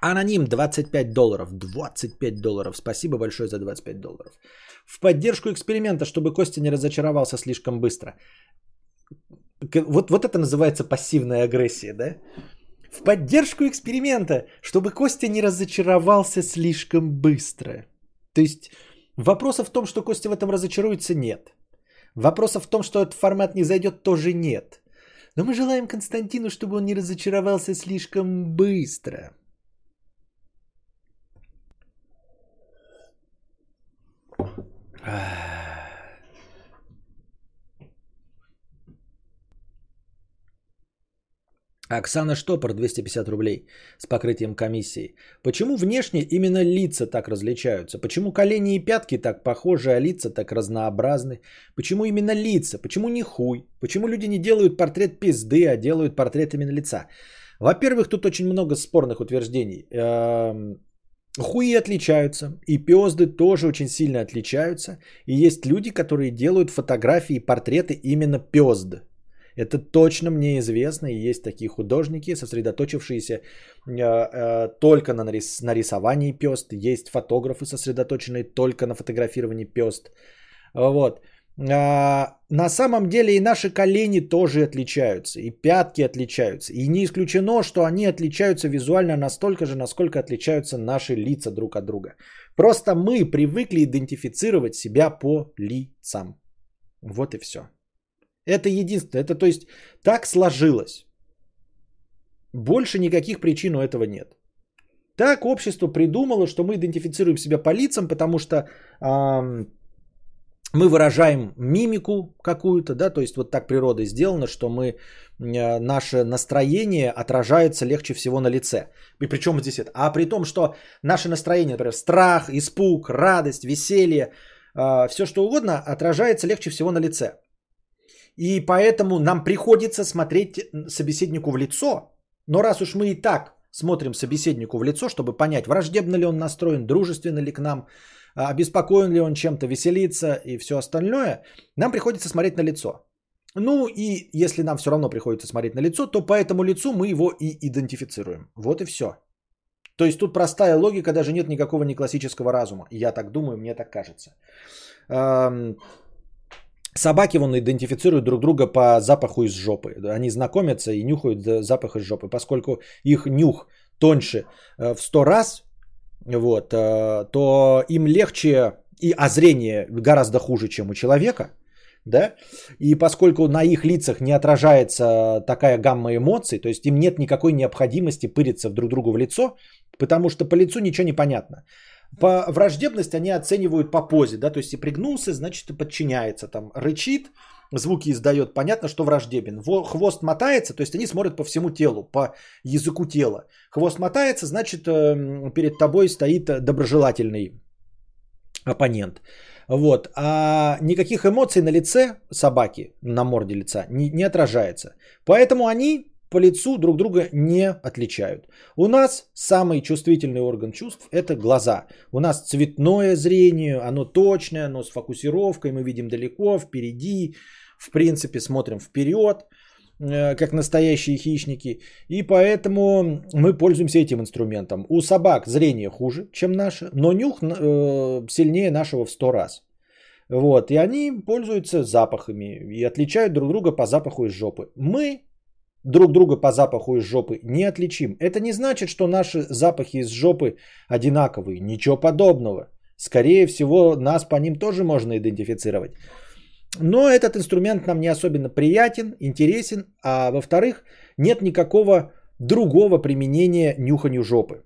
Аноним 25 долларов. 25 долларов. Спасибо большое за 25 долларов. В поддержку эксперимента, чтобы Костя не разочаровался слишком быстро. Вот, вот это называется пассивная агрессия, да? В поддержку эксперимента, чтобы Костя не разочаровался слишком быстро. То есть вопросов в том, что Костя в этом разочаруется, нет. Вопросов в том, что этот формат не зайдет, тоже нет. Но мы желаем Константину, чтобы он не разочаровался слишком быстро. Оксана Штопор, 250 рублей с покрытием комиссии. Почему внешне именно лица так различаются? Почему колени и пятки так похожи, а лица так разнообразны? Почему именно лица? Почему не хуй? Почему люди не делают портрет пизды, а делают портрет именно лица? Во-первых, тут очень много спорных утверждений. Хуи отличаются, и пезды тоже очень сильно отличаются. И есть люди, которые делают фотографии и портреты именно пезд. Это точно мне известно, и есть такие художники, сосредоточившиеся э, э, только на нарис- нарисовании пест. Есть фотографы, сосредоточенные только на фотографировании пест. Вот. А, на самом деле и наши колени тоже отличаются, и пятки отличаются. И не исключено, что они отличаются визуально настолько же, насколько отличаются наши лица друг от друга. Просто мы привыкли идентифицировать себя по лицам. Вот и все. Это единственное. Это то есть так сложилось. Больше никаких причин у этого нет. Так общество придумало, что мы идентифицируем себя по лицам, потому что эм, мы выражаем мимику какую-то, да, то есть вот так природой сделано, что мы, э, наше настроение отражается легче всего на лице. И причем здесь это? А при том, что наше настроение, например, страх, испуг, радость, веселье, э, все что угодно отражается легче всего на лице. И поэтому нам приходится смотреть собеседнику в лицо. Но раз уж мы и так смотрим собеседнику в лицо, чтобы понять, враждебно ли он настроен, дружественно ли к нам, обеспокоен ли он чем-то, веселится и все остальное, нам приходится смотреть на лицо. Ну и если нам все равно приходится смотреть на лицо, то по этому лицу мы его и идентифицируем. Вот и все. То есть тут простая логика, даже нет никакого неклассического разума. Я так думаю, мне так кажется. Собаки вон идентифицируют друг друга по запаху из жопы. Они знакомятся и нюхают запах из жопы. Поскольку их нюх тоньше э, в сто раз, вот, э, то им легче, и, а зрение гораздо хуже, чем у человека, да, и поскольку на их лицах не отражается такая гамма эмоций, то есть им нет никакой необходимости пыриться друг другу в лицо, потому что по лицу ничего не понятно. По враждебность они оценивают по позе, да, то есть и пригнулся, значит и подчиняется, там рычит, звуки издает, понятно, что враждебен. Хвост мотается, то есть они смотрят по всему телу, по языку тела. Хвост мотается, значит эм, перед тобой стоит доброжелательный оппонент. Вот. А никаких эмоций на лице собаки, на морде лица не, не отражается. Поэтому они по лицу друг друга не отличают. У нас самый чувствительный орган чувств – это глаза. У нас цветное зрение, оно точное, оно с фокусировкой, мы видим далеко, впереди, в принципе смотрим вперед, э, как настоящие хищники. И поэтому мы пользуемся этим инструментом. У собак зрение хуже, чем наше, но нюх э, сильнее нашего в сто раз. Вот, и они пользуются запахами и отличают друг друга по запаху из жопы. Мы друг друга по запаху из жопы не отличим. Это не значит, что наши запахи из жопы одинаковые. Ничего подобного. Скорее всего, нас по ним тоже можно идентифицировать. Но этот инструмент нам не особенно приятен, интересен. А во-вторых, нет никакого другого применения нюханью жопы.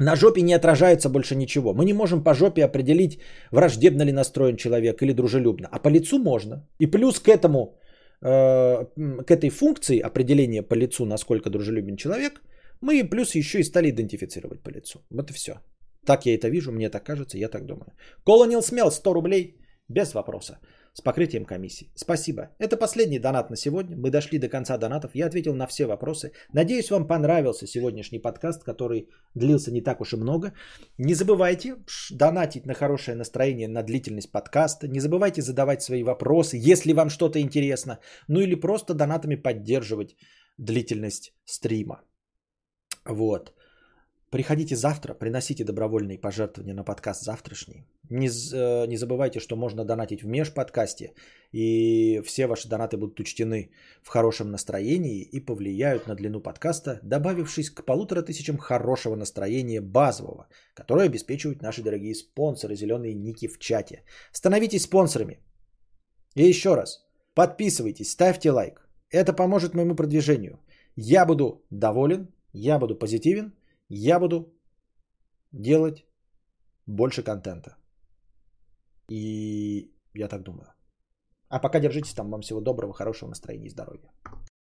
На жопе не отражается больше ничего. Мы не можем по жопе определить, враждебно ли настроен человек или дружелюбно. А по лицу можно. И плюс к этому к этой функции определения по лицу, насколько дружелюбен человек, мы плюс еще и стали идентифицировать по лицу. Вот и все. Так я это вижу, мне так кажется, я так думаю. Колонил смел 100 рублей без вопроса с покрытием комиссии. Спасибо. Это последний донат на сегодня. Мы дошли до конца донатов. Я ответил на все вопросы. Надеюсь, вам понравился сегодняшний подкаст, который длился не так уж и много. Не забывайте донатить на хорошее настроение, на длительность подкаста. Не забывайте задавать свои вопросы, если вам что-то интересно. Ну или просто донатами поддерживать длительность стрима. Вот. Приходите завтра, приносите добровольные пожертвования на подкаст завтрашний. Не, э, не забывайте, что можно донатить в межподкасте, и все ваши донаты будут учтены в хорошем настроении и повлияют на длину подкаста, добавившись к полутора тысячам хорошего настроения базового, которое обеспечивают наши дорогие спонсоры, зеленые ники в чате. Становитесь спонсорами. И еще раз, подписывайтесь, ставьте лайк. Это поможет моему продвижению. Я буду доволен, я буду позитивен, я буду делать больше контента. И я так думаю. А пока держитесь там. Вам всего доброго, хорошего настроения и здоровья.